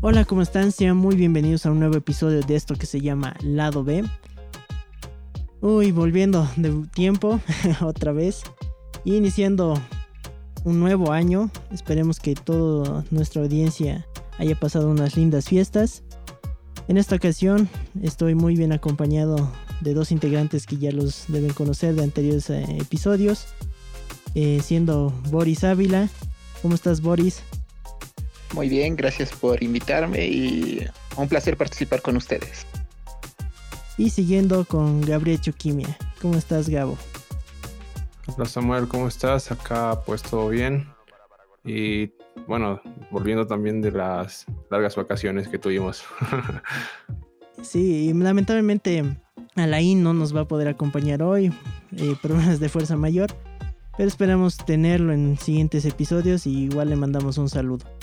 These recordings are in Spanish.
Hola, ¿cómo están? Sean muy bienvenidos a un nuevo episodio de esto que se llama Lado B. Uy, volviendo de tiempo otra vez. Iniciando un nuevo año. Esperemos que toda nuestra audiencia haya pasado unas lindas fiestas. En esta ocasión estoy muy bien acompañado de dos integrantes que ya los deben conocer de anteriores eh, episodios. Eh, siendo Boris Ávila. ¿Cómo estás Boris? Muy bien, gracias por invitarme y un placer participar con ustedes. Y siguiendo con Gabriel Chuquimia. ¿Cómo estás, Gabo? Hola Samuel, ¿cómo estás? Acá pues todo bien. Y bueno, volviendo también de las largas vacaciones que tuvimos. sí, y lamentablemente Alain no nos va a poder acompañar hoy, eh, problemas de fuerza mayor, pero esperamos tenerlo en siguientes episodios y igual le mandamos un saludo.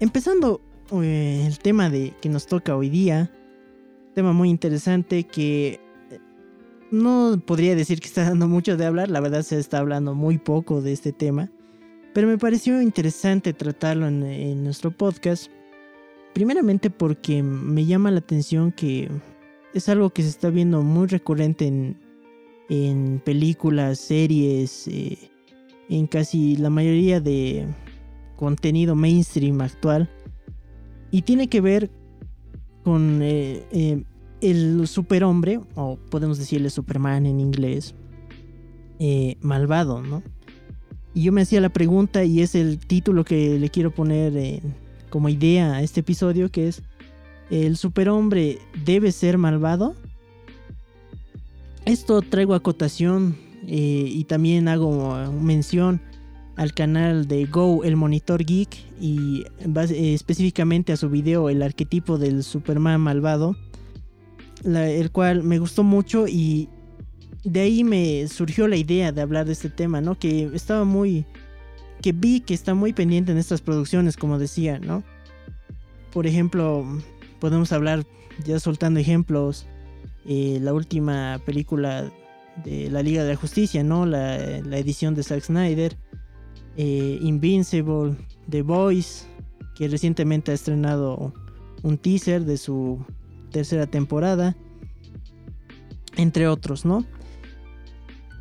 Empezando eh, el tema de que nos toca hoy día, tema muy interesante que eh, no podría decir que está dando mucho de hablar, la verdad se está hablando muy poco de este tema, pero me pareció interesante tratarlo en, nuestro podcast, primeramente porque me llama la atención que es algo que se está viendo muy recurrente en, películas, series, eh, en casi la mayoría de contenido mainstream actual. Y tiene que ver con eh, eh, el superhombre, o podemos decirle Superman en inglés, eh, malvado, ¿no? Y yo me hacía la pregunta, y es el título que le quiero poner como idea a este episodio, que es, ¿el superhombre debe ser malvado? Esto traigo acotación y también hago mención al canal de Go, el monitor geek, y eh, específicamente a su video El arquetipo del Superman malvado, el cual me gustó mucho y de ahí me surgió la idea de hablar de este tema, ¿no? Que estaba muy... que vi que está muy pendiente en estas producciones, como decía, ¿no? Por ejemplo, podemos hablar, ya soltando ejemplos, eh, la última película de la Liga de la Justicia, ¿no? La, la edición de Zack Snyder eh, Invincible, The Voice, que recientemente ha estrenado un teaser de su tercera temporada, entre otros, ¿no?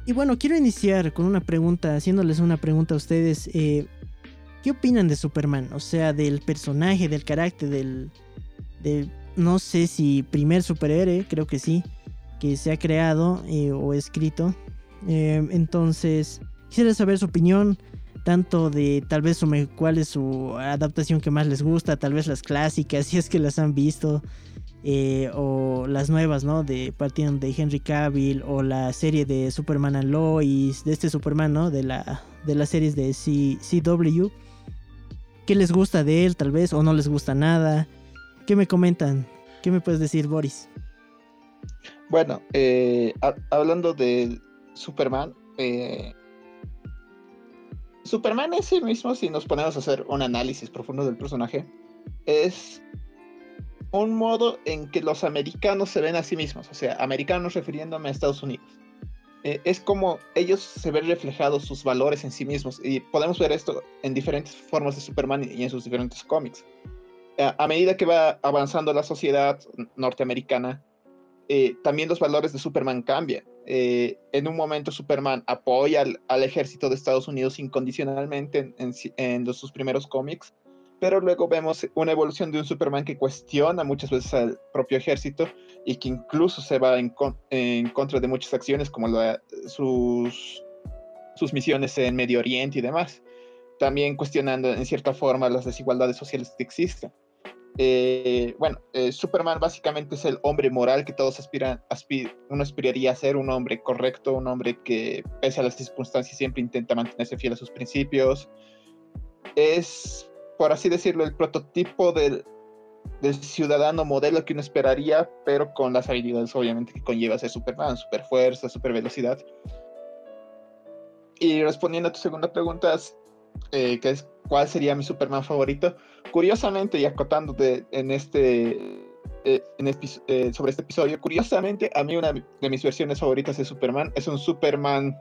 Y bueno, quiero iniciar con una pregunta, haciéndoles una pregunta a ustedes. Eh, ¿Qué opinan de Superman? O sea, del personaje, del carácter, del... no sé si primer superhéroe, creo que sí, que se ha creado eh, o escrito. entonces, quisiera saber su opinión tanto de tal vez cuál es su adaptación que más les gusta, tal vez las clásicas, si es que las han visto, eh, o las nuevas, ¿no? De partiendo de Henry Cavill, o la serie de Superman and Lois, de este Superman, ¿no? De la de las series de CW. ¿Qué les gusta de él, tal vez, o no les gusta nada? ¿Qué me comentan? ¿Qué me puedes decir, Boris? Bueno, eh, hablando de Superman, eh, Superman es sí mismo, si nos ponemos a hacer un análisis profundo del personaje, es un modo en que los americanos se ven a sí mismos, o sea, americanos refiriéndome a Estados Unidos. Eh, es como ellos se ven reflejados sus valores en sí mismos y podemos ver esto en diferentes formas de Superman y en sus diferentes cómics. a medida que va avanzando la sociedad norteamericana, eh, también los valores de Superman cambian. Eh, en un momento Superman apoya al, ejército de Estados Unidos incondicionalmente en, sus primeros cómics, pero luego vemos una evolución de un Superman que cuestiona muchas veces al propio ejército y que incluso se va en, contra de muchas acciones como sus, sus misiones en Medio Oriente y demás, también cuestionando en cierta forma las desigualdades sociales que existen. Eh, bueno, eh, Superman básicamente es el hombre moral que todos aspiran, uno aspiraría a ser, un hombre correcto, un hombre que pese a las circunstancias siempre intenta mantenerse fiel a sus principios. Es, por así decirlo, el prototipo del, ciudadano modelo que uno esperaría, pero con las habilidades obviamente que conlleva ser Superman, super fuerza, super velocidad. Y respondiendo a tu segunda pregunta, eh, es cuál sería mi Superman favorito. Curiosamente, y acotando en este, eh, eh, sobre este episodio, curiosamente, a mí una de mis versiones favoritas de Superman es un Superman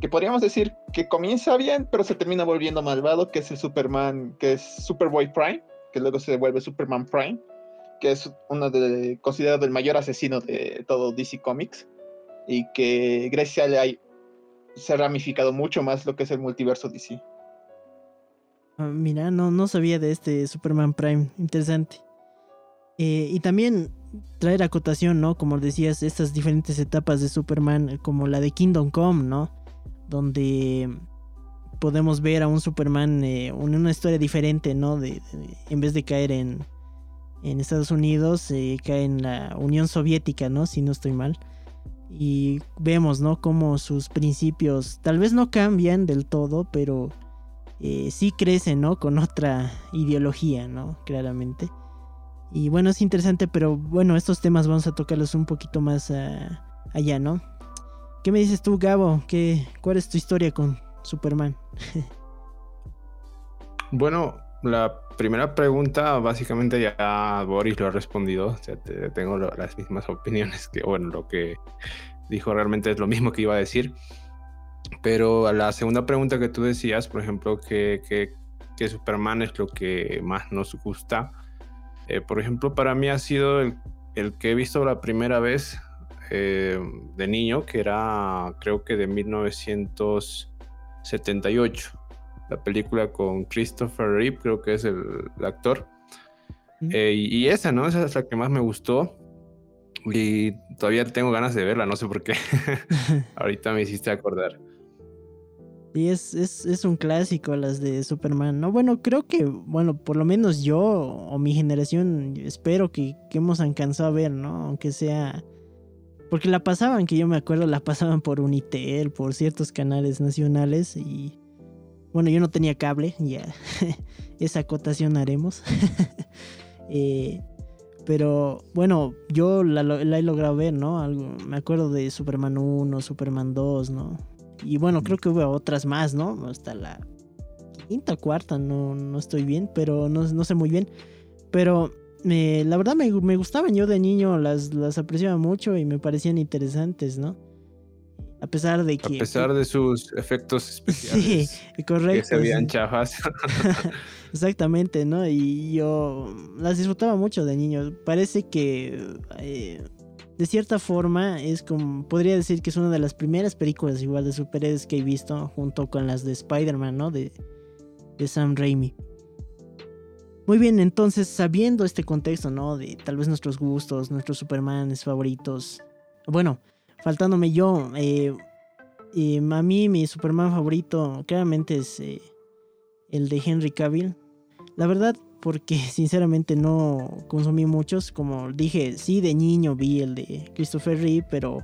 que podríamos decir que comienza bien, pero se termina volviendo malvado, que es el Superman, que es Superboy Prime, que luego se vuelve Superman Prime, que es uno de considerado el mayor asesino de todo DC Comics y que gracias a él se ha ramificado mucho más lo que es el multiverso DC. Ah, mira, no, no sabía de este Superman Prime, interesante. Eh, y también traer acotación, ¿no? Como decías, estas diferentes etapas de Superman, como la de Kingdom Come, ¿no? Donde podemos ver a un Superman en una historia diferente, ¿no? De, en vez de caer en, en Estados Unidos, eh, cae en la Unión Soviética, ¿no? Si no estoy mal. Y vemos, ¿no? Cómo sus principios tal vez no cambian del todo, pero eh, sí crecen, ¿no? Con otra ideología, ¿no? Claramente. Y bueno, es interesante, pero bueno, estos temas vamos a tocarlos un poquito más ah, allá, ¿no? ¿Qué me dices tú, Gabo? ¿Qué, ¿Cuál es tu historia con Superman? bueno, la primera pregunta, básicamente ya Boris lo ha respondido. O sea, tengo las mismas opiniones que, bueno, lo que dijo realmente es lo mismo que iba a decir. Pero a la segunda pregunta que tú decías, por ejemplo, que, que, Superman es lo que más nos gusta. Eh, por ejemplo, para mí ha sido el, el que he visto la primera vez eh, de niño, que era creo que de 1978. La película con Christopher Reeve, creo que es el, actor. Eh, y, y, esa, ¿no? Esa es la que más me gustó. Y todavía tengo ganas de verla, no sé por qué. Ahorita me hiciste acordar. Y es, es, un clásico las de Superman, ¿no? Bueno, creo que, bueno, por lo menos yo o mi generación espero que, que hemos alcanzado a ver, ¿no? Aunque sea... Porque la pasaban, que yo me acuerdo, la pasaban por Unitel, por ciertos canales nacionales y... Bueno, yo no tenía cable, ya esa acotación haremos. eh, pero bueno, yo la, la, he logrado ver, ¿no? Algo, me acuerdo de Superman 1, Superman 2, ¿no? Y bueno, creo que hubo otras más, ¿no? Hasta la quinta o cuarta, no, no estoy bien, pero no, no sé muy bien. Pero eh, la verdad me, me, gustaban, yo de niño las, las apreciaba mucho y me parecían interesantes, ¿no? A pesar de que... A pesar de sus efectos especiales. Sí, correcto. Que se veían chafas. Exactamente, ¿no? Y yo las disfrutaba mucho de niño. Parece que... Eh, de cierta forma es como, podría decir que es una de las primeras películas igual de superhéroes que he visto junto con las de Spider-Man, ¿no? De, de Sam Raimi. Muy bien, entonces sabiendo este contexto, ¿no? De tal vez nuestros gustos, nuestros Supermanes favoritos. Bueno, faltándome yo, eh, eh, a mí mi Superman favorito claramente es eh, el de Henry Cavill. La verdad, porque sinceramente no consumí muchos. Como dije, sí, de niño vi el de Christopher Reeve, pero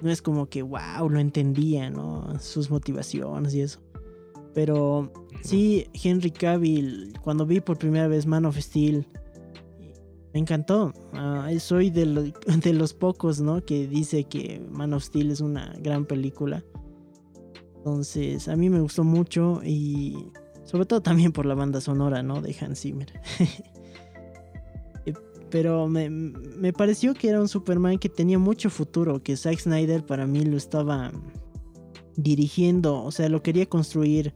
no es como que, wow, lo entendía, ¿no? Sus motivaciones y eso. Pero sí, Henry Cavill, cuando vi por primera vez Man of Steel, me encantó. Ah, soy de, de, los pocos, ¿no? Que dice que Man of Steel es una gran película. Entonces, a mí me gustó mucho y sobre todo también por la banda sonora, ¿no? De Hans Zimmer. Eh, pero me, me, pareció que era un Superman que tenía mucho futuro, que Zack Snyder para mí lo estaba dirigiendo, o sea, lo quería construir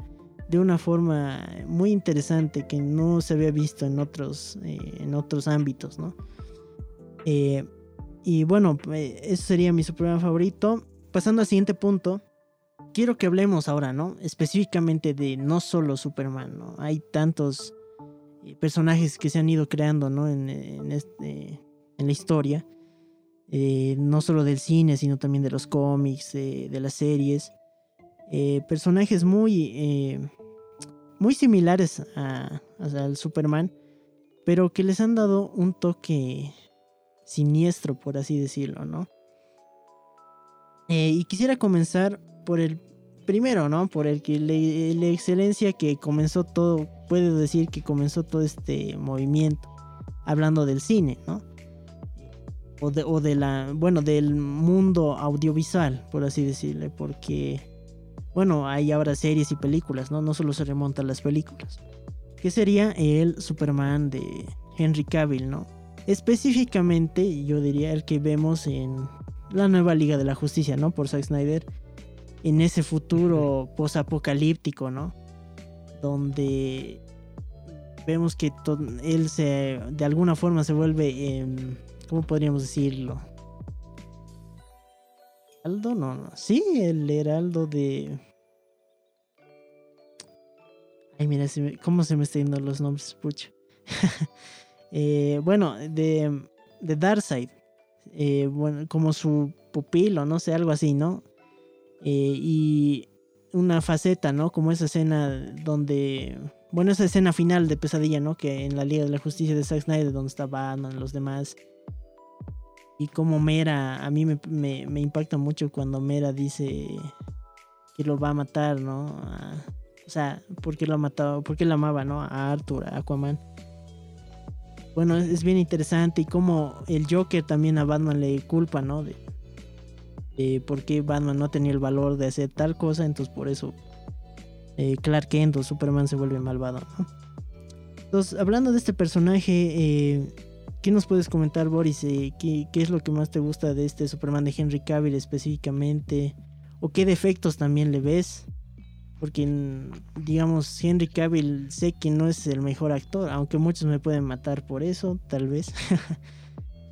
de una forma muy interesante que no se había visto en otros, eh, en otros ámbitos, ¿no? Eh, y bueno, ese sería mi Superman favorito. Pasando al siguiente punto, quiero que hablemos ahora, ¿no? Específicamente de no solo Superman, ¿no? Hay tantos eh, personajes que se han ido creando, ¿no? En, este, en la historia. Eh, no solo del cine, sino también de los cómics, eh, de las series. personajes muy, muy similares al Superman, pero que les han dado un toque siniestro, por así decirlo, ¿no? y quisiera comenzar por el primero, ¿no? Por el que la excelencia que comenzó todo, puedo decir que comenzó todo este movimiento, hablando del cine, ¿no? O de, o de la, bueno, del mundo audiovisual, por así decirle, porque, bueno, hay ahora series y películas, ¿no? No solo se remontan las películas. Que sería el Superman de Henry Cavill, ¿no? Específicamente, yo diría el que vemos en la nueva Liga de la Justicia, ¿no? Por Zack Snyder en ese futuro posapocalíptico, ¿no? Donde vemos que él se de alguna forma se vuelve em, ¿cómo podríamos decirlo? Aldo no, no, sí, el heraldo de Ay, mira, cómo se me están yendo los nombres, pucha. Eh, bueno, de, de Darkseid. Eh, como su pupilo, no sé, algo así, ¿no? Eh, y una faceta, ¿no? Como esa escena donde. Bueno, esa escena final de pesadilla, ¿no? Que en la Liga de la Justicia de Zack Snyder, donde está Batman, los demás. Y como Mera, a mí me, me, impacta mucho cuando Mera dice que lo va a matar, ¿no? o sea, porque lo ha matado, porque lo amaba, ¿no? A Arthur, a Aquaman. Bueno, es, bien interesante y como el Joker también a Batman le culpa, ¿no? De, de por qué Batman no tenía el valor de hacer tal cosa, entonces por eso eh, Clark Kent o Superman se vuelve malvado, ¿no? Entonces, hablando de este personaje, eh, ¿qué nos puedes comentar, Boris? Eh, ¿qué, ¿qué, es lo que más te gusta de este Superman de Henry Cavill específicamente? ¿O qué defectos también le ves? Porque, digamos, Henry Cavill sé que no es el mejor actor, aunque muchos me pueden matar por eso, tal vez.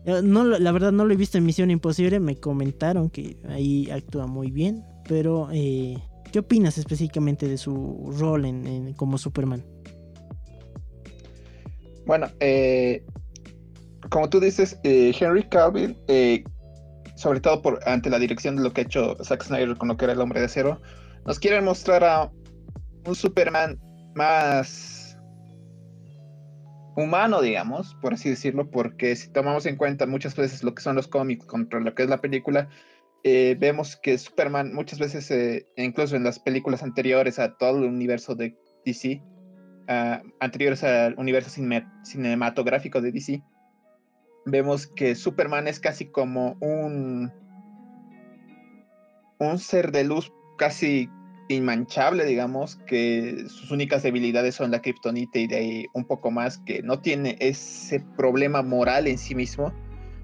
no, la verdad no lo he visto en Misión Imposible, me comentaron que ahí actúa muy bien, pero eh, ¿qué opinas específicamente de su rol en, como Superman? Bueno, eh, como tú dices, eh, Henry Cavill, sobre todo por ante la dirección de lo que ha hecho Zack Snyder con lo que era el hombre de acero, nos quieren mostrar a un Superman más humano, digamos, por así decirlo, porque si tomamos en cuenta muchas veces lo que son los cómics contra lo que es la película, eh, vemos que Superman muchas veces, eh, incluso en las películas anteriores a todo el universo de DC, ah, anteriores al universo cinematográfico de DC, vemos que Superman es casi como un, un ser de luz casi inmanchable, digamos, que sus únicas debilidades son la kriptonita y de ahí un poco más, que no tiene ese problema moral en sí mismo,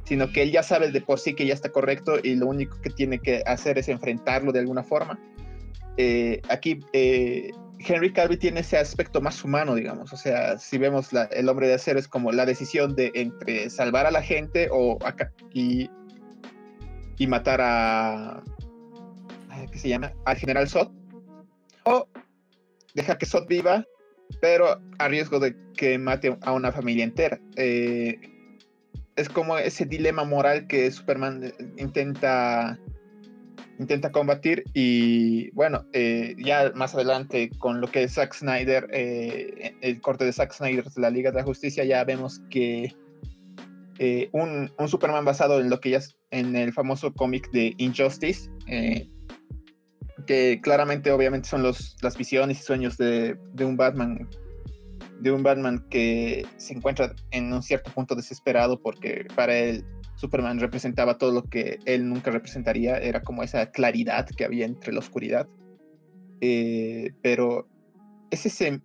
sino que él ya sabe de por sí que ya está correcto y lo único que tiene que hacer es enfrentarlo de alguna forma. Eh, aquí eh, Henry Cavill tiene ese aspecto más humano, digamos, o sea, si vemos el hombre de acero es como la decisión de entre salvar a la gente o y, y matar a, que se llama al general Sot, o deja que Sot viva, pero a riesgo de que mate a una familia entera. Eh, es como ese dilema moral que Superman eh, intenta intenta combatir y bueno, eh, ya más adelante con lo que es Zack Snyder, el corte de Zack Snyder de la Liga de la Justicia, ya vemos que un, un, Superman basado en lo que ya es en el famoso cómic de Injustice, que claramente obviamente son los, las visiones y sueños de, un Batman de un Batman que se encuentra en un cierto punto desesperado porque para él Superman representaba todo lo que él nunca representaría, era como esa claridad que había entre la oscuridad. Eh, pero es ese,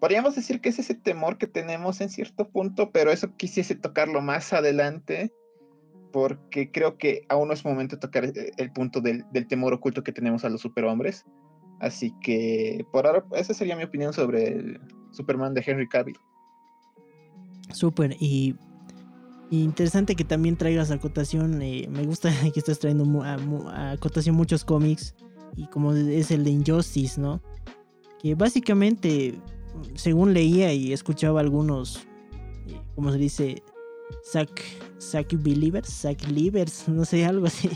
podríamos decir que es ese temor que tenemos en cierto punto, pero eso quisiese tocarlo más adelante porque creo que aún no es momento de tocar eh, el punto del, temor oculto que tenemos a los superhombres. Así que por ahora, esa sería mi opinión sobre el Superman de Henry Cavill. Súper, y, interesante que también traigas a acotación. Eh, me gusta que estés trayendo a, acotación muchos cómics, y como es el de Injustice, ¿no? Que básicamente, según leía y escuchaba algunos, eh, como se dice, Zack, Zack Believers, Zack Livers, no sé, algo así.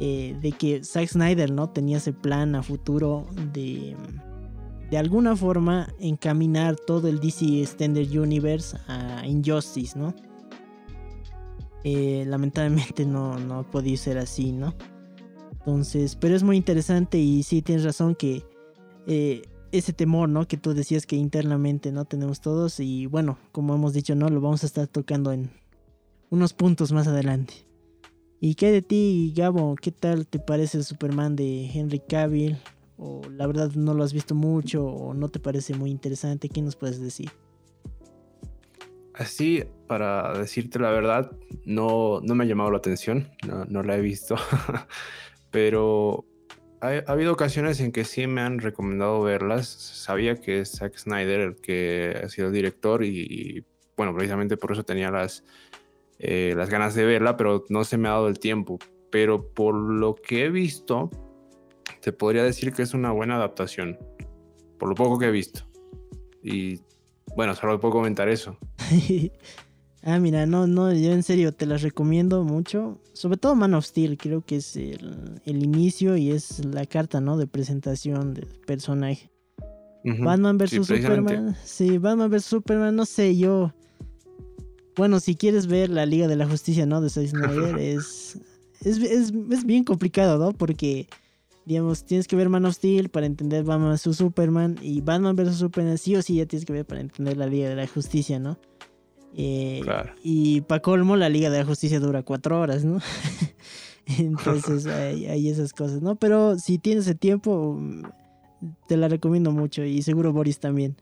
Eh, de que Zack Snyder no tenía ese plan a futuro de de alguna forma encaminar todo el DC Extended Universe a Injustice, ¿no? Eh, lamentablemente no, no ha podido ser así, ¿no? Entonces, pero es muy interesante y sí tienes razón que eh, ese temor, ¿no? Que tú decías que internamente no tenemos todos y bueno, como hemos dicho, ¿no? Lo vamos a estar tocando en unos puntos más adelante. ¿Y qué de ti, Gabo? ¿Qué tal te parece el Superman de Henry Cavill? ¿O la verdad no lo has visto mucho o no te parece muy interesante? ¿Qué nos puedes decir? Así, para decirte la verdad, no, no me ha llamado la atención, no, no la he visto, pero ha, habido ocasiones en que sí me han recomendado verlas. Sabía que es Zack Snyder el que ha sido el director y, bueno, precisamente por eso tenía las, eh, las ganas de verla, pero no se me ha dado el tiempo. Pero por lo que he visto, te podría decir que es una buena adaptación. Por lo poco que he visto. Y bueno, solo puedo comentar eso. Ah, mira, no, no, yo en serio te las recomiendo mucho. Sobre todo Man of Steel, creo que es el, inicio y es la carta, ¿no? De presentación del personaje. Batman vs Superman. Sí, Batman vs Superman, no sé, yo. Bueno, si quieres ver la Liga de la Justicia, ¿no? De Zack Snyder, es, es, es, bien complicado, ¿no? Porque, digamos, tienes que ver Man of Steel para entender Batman vs Superman. Y Batman vs Superman, sí o sí, ya tienes que ver para entender la Liga de la Justicia, ¿no? Eh, y para colmo, la Liga de la Justicia dura cuatro horas, ¿no? Entonces hay, esas cosas, ¿no? Pero si tienes el tiempo, te la recomiendo mucho y seguro Boris también.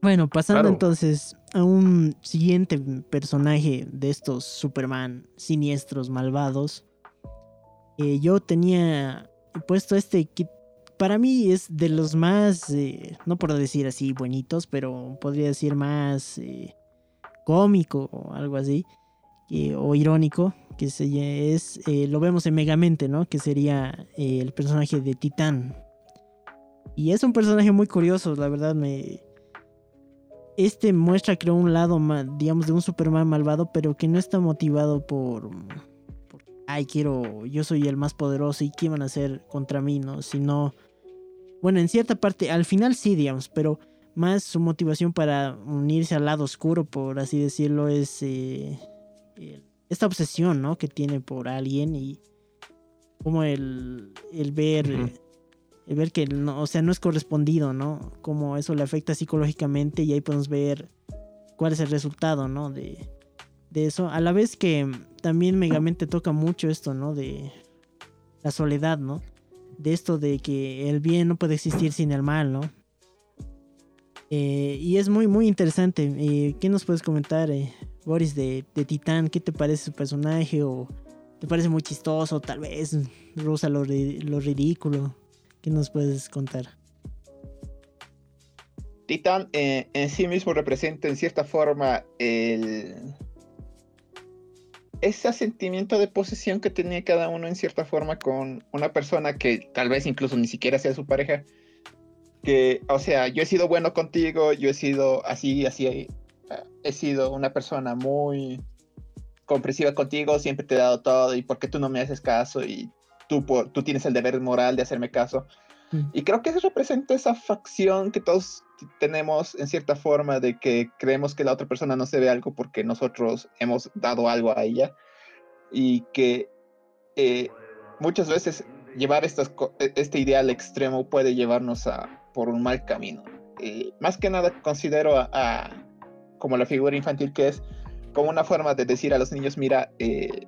Bueno, pasando entonces a un siguiente personaje de estos Superman siniestros, malvados. Eh, yo tenía puesto este que para mí es de los más, eh, no puedo decir así bonitos, pero podría decir más cómico o algo así, o irónico, que se, es, eh, lo vemos en Megamente, ¿no? Que sería eh, el personaje de Titán. Y es un personaje muy curioso, la verdad me... Este muestra creo un lado, digamos, de un Superman malvado, pero que no está motivado por, por ay, quiero, yo soy el más poderoso y qué van a hacer contra mí, ¿no? Sino, bueno, en cierta parte, al final sí, digamos, pero más su motivación para unirse al lado oscuro, por así decirlo, es eh, esta obsesión, ¿no? Que tiene por alguien y como el, el ver, el ver que, no, o sea, no es correspondido, ¿no? Como eso le afecta psicológicamente y ahí podemos ver cuál es el resultado, ¿no? De, de eso. A la vez que también Megamente toca mucho esto, ¿no? De la soledad, ¿no? De esto de que el bien no puede existir sin el mal, ¿no? Eh, y es muy, muy interesante. Eh, ¿Qué nos puedes comentar, eh, Boris, de, de, Titán? ¿Qué te parece su personaje? ¿O te parece muy chistoso? Tal vez rosa lo, lo ridículo. ¿Qué nos puedes contar? Titán en sí mismo representa en cierta forma el... ese sentimiento de posesión que tenía cada uno en cierta forma con una persona que tal vez incluso ni siquiera sea su pareja que, o sea, yo he sido bueno contigo, yo he sido así, así, eh, he sido una persona muy comprensiva contigo, siempre te he dado todo y porque tú no me haces caso y tú, por, tú tienes el deber moral de hacerme caso. Mm. Y creo que eso representa esa facción que todos tenemos en cierta forma de que creemos que la otra persona no se ve algo porque nosotros hemos dado algo a ella y que eh, muchas veces llevar estas, e, este ideal extremo puede llevarnos a por un mal camino. Eh, más que nada considero a, como la figura infantil que es, como una forma de decir a los niños, mira, eh,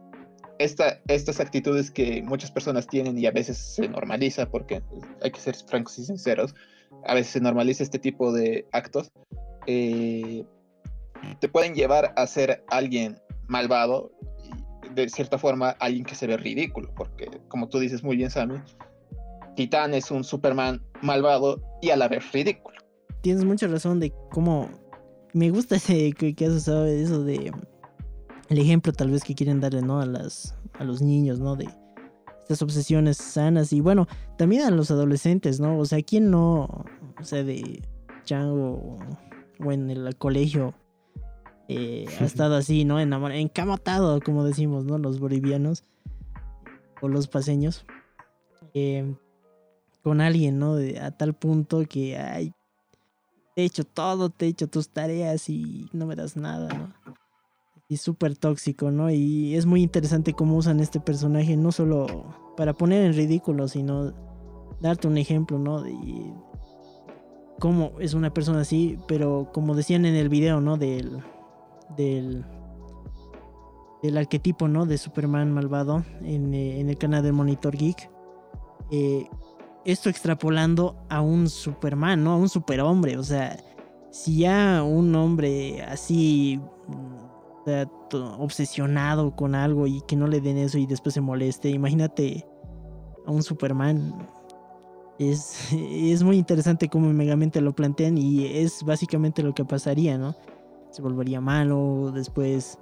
esta, estas actitudes que muchas personas tienen y a veces se normaliza, porque hay que ser francos y sinceros, a veces se normaliza este tipo de actos, eh, te pueden llevar a ser alguien malvado y de cierta forma alguien que se ve ridículo, porque como tú dices muy bien, Sammy, Titán es un Superman malvado y a la vez ridículo. Tienes mucha razón de cómo me gusta ese que, has usado eso de el ejemplo tal vez que quieren darle no a las a los niños no de estas obsesiones sanas y bueno también a los adolescentes no o sea quién no o sea de chango o en el colegio eh, ha estado así no encamatado como decimos no los bolivianos o los paseños. Eh, con alguien, ¿no? a tal punto que, ay, te he hecho todo, te he hecho tus tareas y no me das nada, ¿no? Y súper tóxico, ¿no? Y es muy interesante cómo usan este personaje, no solo para poner en ridículo, sino darte un ejemplo, ¿no? De cómo es una persona así, pero como decían en el video, ¿no? Del, del, del arquetipo, ¿no? De Superman malvado en, eh, en el canal de Monitor Geek. Eh, esto extrapolando a un Superman, ¿no? A un superhombre. O sea, si ya un hombre así obsesionado con algo y que no le den eso y después se moleste, imagínate a a un Superman. Es, es muy interesante cómo Megamente lo plantean y es básicamente lo que pasaría, ¿no? Se volvería malo, después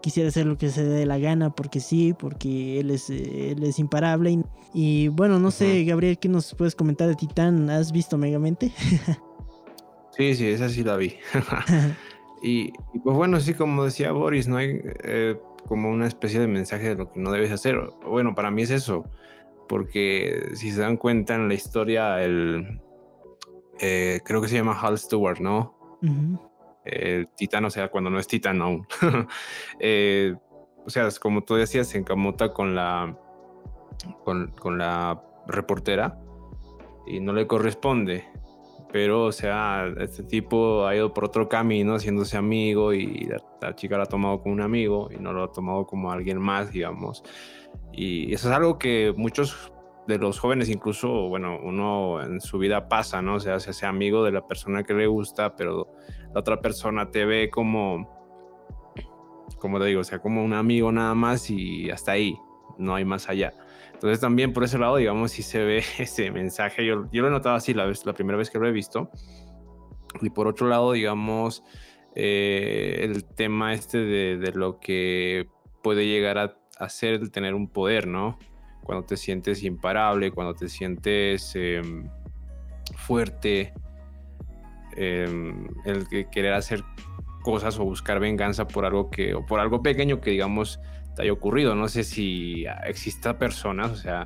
quisiera hacer lo que se dé la gana porque sí, porque él es, él es imparable. Y, bueno, no sé, Gabriel, ¿qué nos puedes comentar de Titán? ¿Has visto Megamente? sí, sí, esa sí la vi. y, pues bueno, sí, como decía Boris, no hay eh, como una especie de mensaje de lo que no debes hacer. Bueno, para mí es eso, porque si se dan cuenta en la historia, el eh, creo que se llama Hal Stewart, ¿no? El titán, o sea, cuando no es titán aún. Eh, o sea, como tú decías, se encamuta con la, con, con, la reportera y no le corresponde. Pero, o sea, este tipo ha ido por otro camino, haciéndose amigo y la, la chica lo ha tomado como un amigo y no lo ha tomado como alguien más, digamos. Y eso es algo que muchos de los jóvenes, incluso, bueno, uno en su vida pasa, ¿no? O sea, se hace amigo de la persona que le gusta, pero la otra persona te ve como, como te digo, o sea, como un amigo nada más y hasta ahí, no hay más allá. Entonces también por ese lado, digamos, si se ve ese mensaje, yo, yo lo he notado así la, vez, la primera vez que lo he visto. Y por otro lado, digamos, eh, el tema este de, de, lo que puede llegar a hacer el tener un poder, ¿no? cuando te sientes imparable, cuando te sientes em, fuerte, em, el que querer hacer cosas o buscar venganza por algo que o por algo pequeño que digamos te haya ocurrido. No sé si exista personas, o sea,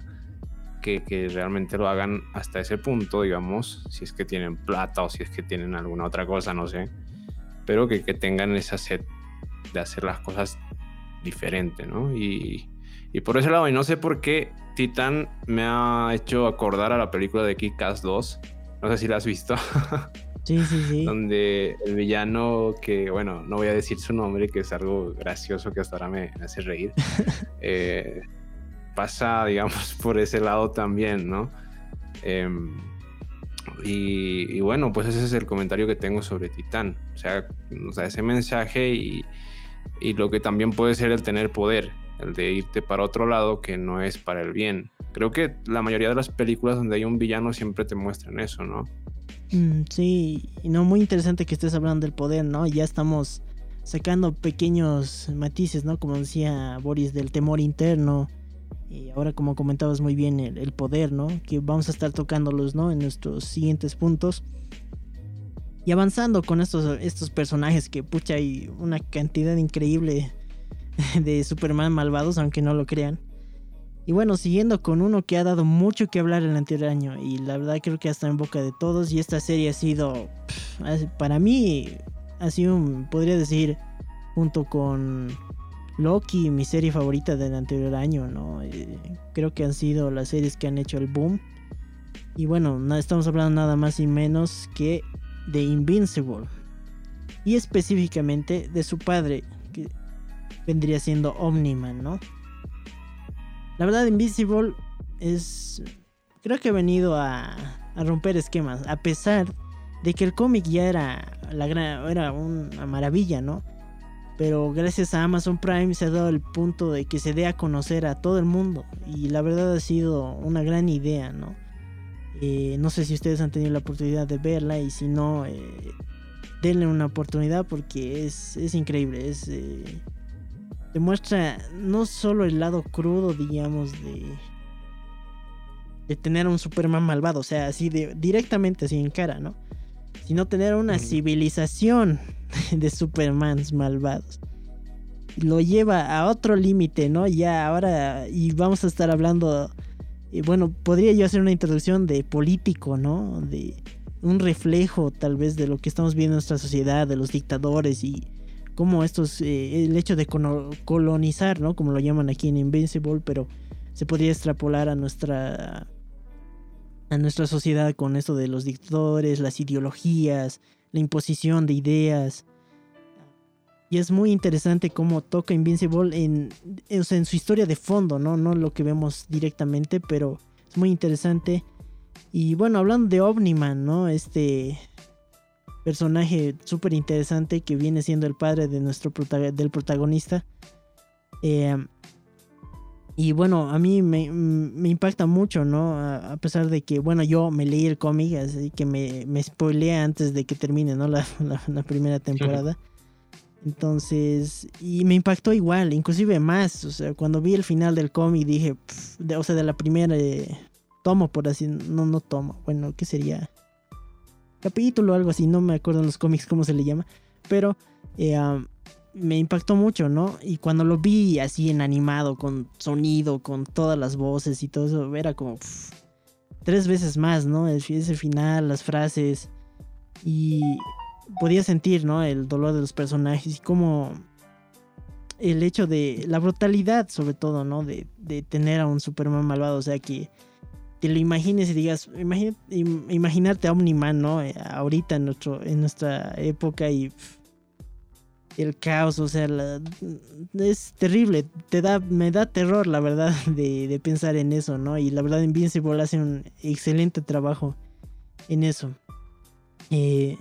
que, que, realmente lo hagan hasta ese punto, digamos, si es que tienen plata o si es que tienen alguna otra cosa, no sé, pero que, que tengan esa sed de hacer las cosas diferente, ¿no? Y, y por ese lado, y no sé por qué Titan me ha hecho acordar a la película de Kick-Ass 2. No sé si la has visto. Sí, sí, sí. Donde el villano, que bueno, no voy a decir su nombre, que es algo gracioso que hasta ahora me, hace reír, eh, pasa, digamos, por ese lado también, ¿no? Em, y, bueno, pues ese es el comentario que tengo sobre Titán. O sea, o sea ese mensaje y, y lo que también puede ser el tener poder el de irte para otro lado que no es para el bien. Creo que la mayoría de las películas donde hay un villano siempre te muestran eso, ¿no? Mm, sí, y no, muy interesante que estés hablando del poder, ¿no? Ya estamos sacando pequeños matices, ¿no? Como decía Boris, del temor interno. Y ahora, como comentabas muy bien, el, poder, ¿no? Que vamos a estar tocándolos, ¿no? En nuestros siguientes puntos. Y avanzando con estos, estos personajes que, pucha, hay una cantidad increíble de Superman malvados, aunque no lo crean. Y bueno, siguiendo con uno que ha dado mucho que hablar el anterior año y la verdad creo que hasta en boca de todos y esta serie ha sido, para mí, ha sido, podría decir, junto con Loki, mi serie favorita del anterior año, ¿no? Eh, creo que han sido las series que han hecho el boom. Y bueno, no estamos hablando nada más y menos que de Invincible. Y específicamente de su padre, vendría siendo Omniman, ¿no? La verdad, Invisible es. Creo que ha venido a, romper esquemas. A pesar de que el cómic ya era, la gran, era una maravilla, ¿no? Pero gracias a Amazon Prime se ha dado el punto de que se dé a conocer a todo el mundo. Y la verdad ha sido una gran idea, ¿no? Eh, no sé si ustedes han tenido la oportunidad de verla y si no, eh, denle una oportunidad porque es, es increíble. Es, eh, demuestra no solo el lado crudo, digamos, de de tener un Superman malvado, o sea, así de directamente así en cara, ¿no? Sino tener una civilización de Supermans malvados. Lo lleva a otro límite, ¿no? Ya ahora y vamos a estar hablando y bueno, podría yo hacer una introducción de político, ¿no? De un reflejo tal vez de lo que estamos viendo en nuestra sociedad, de los dictadores y como estos, eh, el hecho de colonizar, ¿no? Como lo llaman aquí en Invincible, pero se podría extrapolar a nuestra a nuestra sociedad con esto de los dictadores, las ideologías, la imposición de ideas. Y es muy interesante cómo toca Invincible en, en su historia de fondo, ¿no? No lo que vemos directamente, pero es muy interesante. Y bueno, hablando de Omniman, ¿no? Este personaje súper interesante que viene siendo el padre de nuestro del protagonista. Eh, Y bueno, a mí me, me impacta mucho, ¿no? A, pesar de que, bueno, yo me leí el cómic, así que me, me spoileé antes de que termine, ¿no? La, la, primera temporada. Entonces, y me impactó igual, inclusive más. O sea, cuando vi el final del cómic dije, o sea, de la primera eh, tomo, por así, no, no tomo. Bueno, ¿qué sería? Capítulo o algo así, no me acuerdo en los cómics cómo se le llama. Pero eh, me impactó mucho, ¿no? Y cuando lo vi así en animado, con sonido, con todas las voces y todo eso, era como tres veces más, ¿no? Ese final, las frases. Y podía sentir, ¿no? El dolor de los personajes y como el hecho de la brutalidad, sobre todo, ¿no? De, de tener a un Superman malvado, o sea, que te lo imagines y digas, imaginarte a Omniman, ¿no? Eh, ahorita en, nuestro, en nuestra época y el caos, o sea, es terrible, te da, me da terror, la verdad, de, de, pensar en eso, ¿no? Y la verdad, Invincible hace un excelente trabajo en eso. Eh,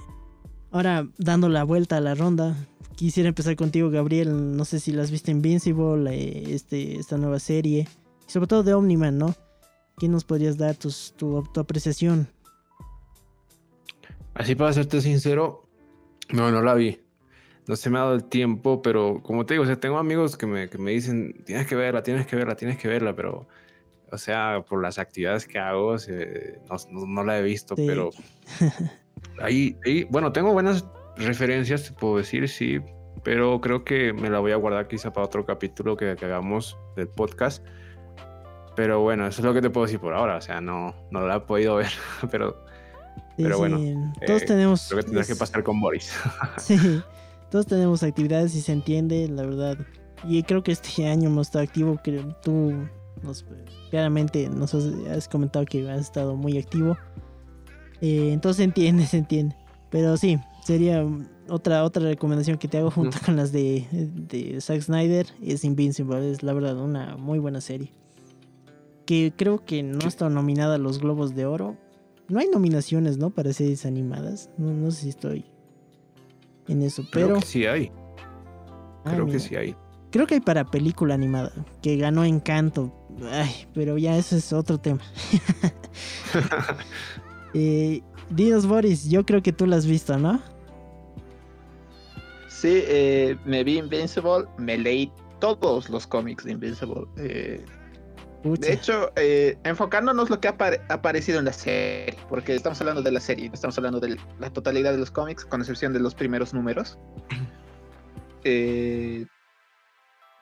Ahora, dando la vuelta a la ronda, quisiera empezar contigo, Gabriel. No sé si las viste Invincible, eh, este, esta nueva serie. Y sobre todo de Omniman, ¿no? ¿Qué nos podrías dar tu, tu, apreciación? Así para serte sincero, no, no la vi. No se me ha dado el tiempo, pero como te digo, o sea, tengo amigos que me, que me dicen, tienes que verla, tienes que verla, tienes que verla, pero, o sea, por las actividades que hago, no, no, la he visto, pero Ahí, bueno, tengo buenas referencias, te puedo decir, sí, pero creo que me la voy a guardar quizá para otro capítulo que, hagamos del podcast. Pero bueno, eso es lo que te puedo decir por ahora, o sea, no, no la he podido ver, pero, pero bueno. Todos eh, tenemos... Creo que tendrás que pasar con Boris. sí, todos tenemos actividades y se entiende, la verdad. Y creo que este año hemos estado activo, que tú nos, claramente nos has comentado que has estado muy activo. Eh, entonces se entiende, se entiende. Pero sí, sería otra, otra recomendación que te hago junto con las de, de Zack Snyder. Es Invincible, es la verdad una muy buena serie. Que creo que no ha estado nominada a los Globos de Oro. No hay nominaciones, ¿no? Para series animadas. No, sé si estoy en eso, pero... Creo que sí hay. Ah, creo que sí hay. Creo que hay para película animada, que ganó Encanto. Ay, pero ya eso es otro tema. Eh, dinos, Boris, yo creo que tú la has visto, ¿no? Sí, eh, me vi Invincible, me leí todos los cómics de Invincible. Eh, de hecho, eh, enfocándonos lo que ha aparecido en la serie, porque estamos hablando de la serie, estamos hablando de la totalidad de los cómics, con excepción de los primeros números.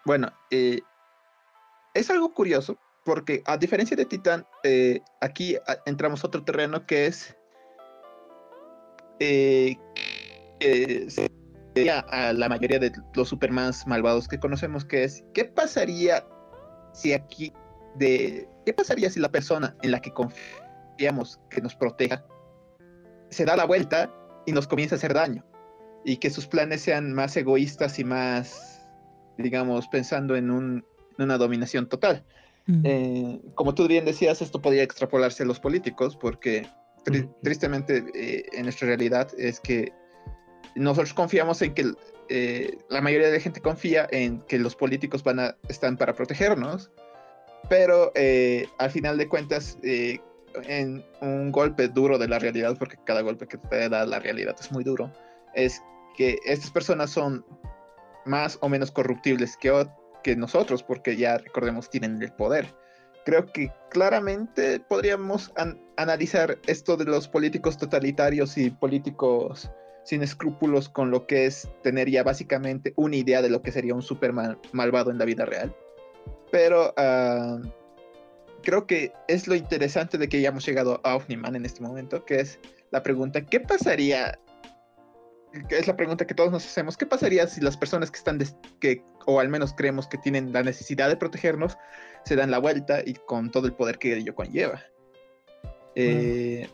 bueno, es algo curioso, porque a diferencia de Titán, eh, aquí entramos a otro terreno que es eh, a la mayoría de los Supermans malvados que conocemos, que es ¿qué pasaría si aquí de qué pasaría si la persona en la que confiamos que nos proteja se da la vuelta y nos comienza a hacer daño y que sus planes sean más egoístas y más digamos pensando en, un, en una dominación total? Eh, como tú bien decías, esto podría extrapolarse a los políticos, porque tristemente eh, en nuestra realidad es que nosotros confiamos en que eh, la mayoría de la gente confía en que los políticos van a, están para protegernos, pero al final de cuentas, en un golpe duro de la realidad, porque cada golpe que te da la realidad es muy duro, es que estas personas son más o menos corruptibles que, que nosotros, porque ya recordemos, tienen el poder. Creo que claramente podríamos analizar esto de los políticos totalitarios y políticos sin escrúpulos con lo que es tener ya básicamente una idea de lo que sería un Superman malvado en la vida real. Pero ah, creo que es lo interesante de que hayamos llegado a Omniman en este momento, que es la pregunta, ¿qué pasaría es la pregunta que todos nos hacemos. ¿Qué pasaría si las personas que están, que, o al menos creemos que tienen la necesidad de protegernos, se dan la vuelta y con todo el poder que ello conlleva? Eh,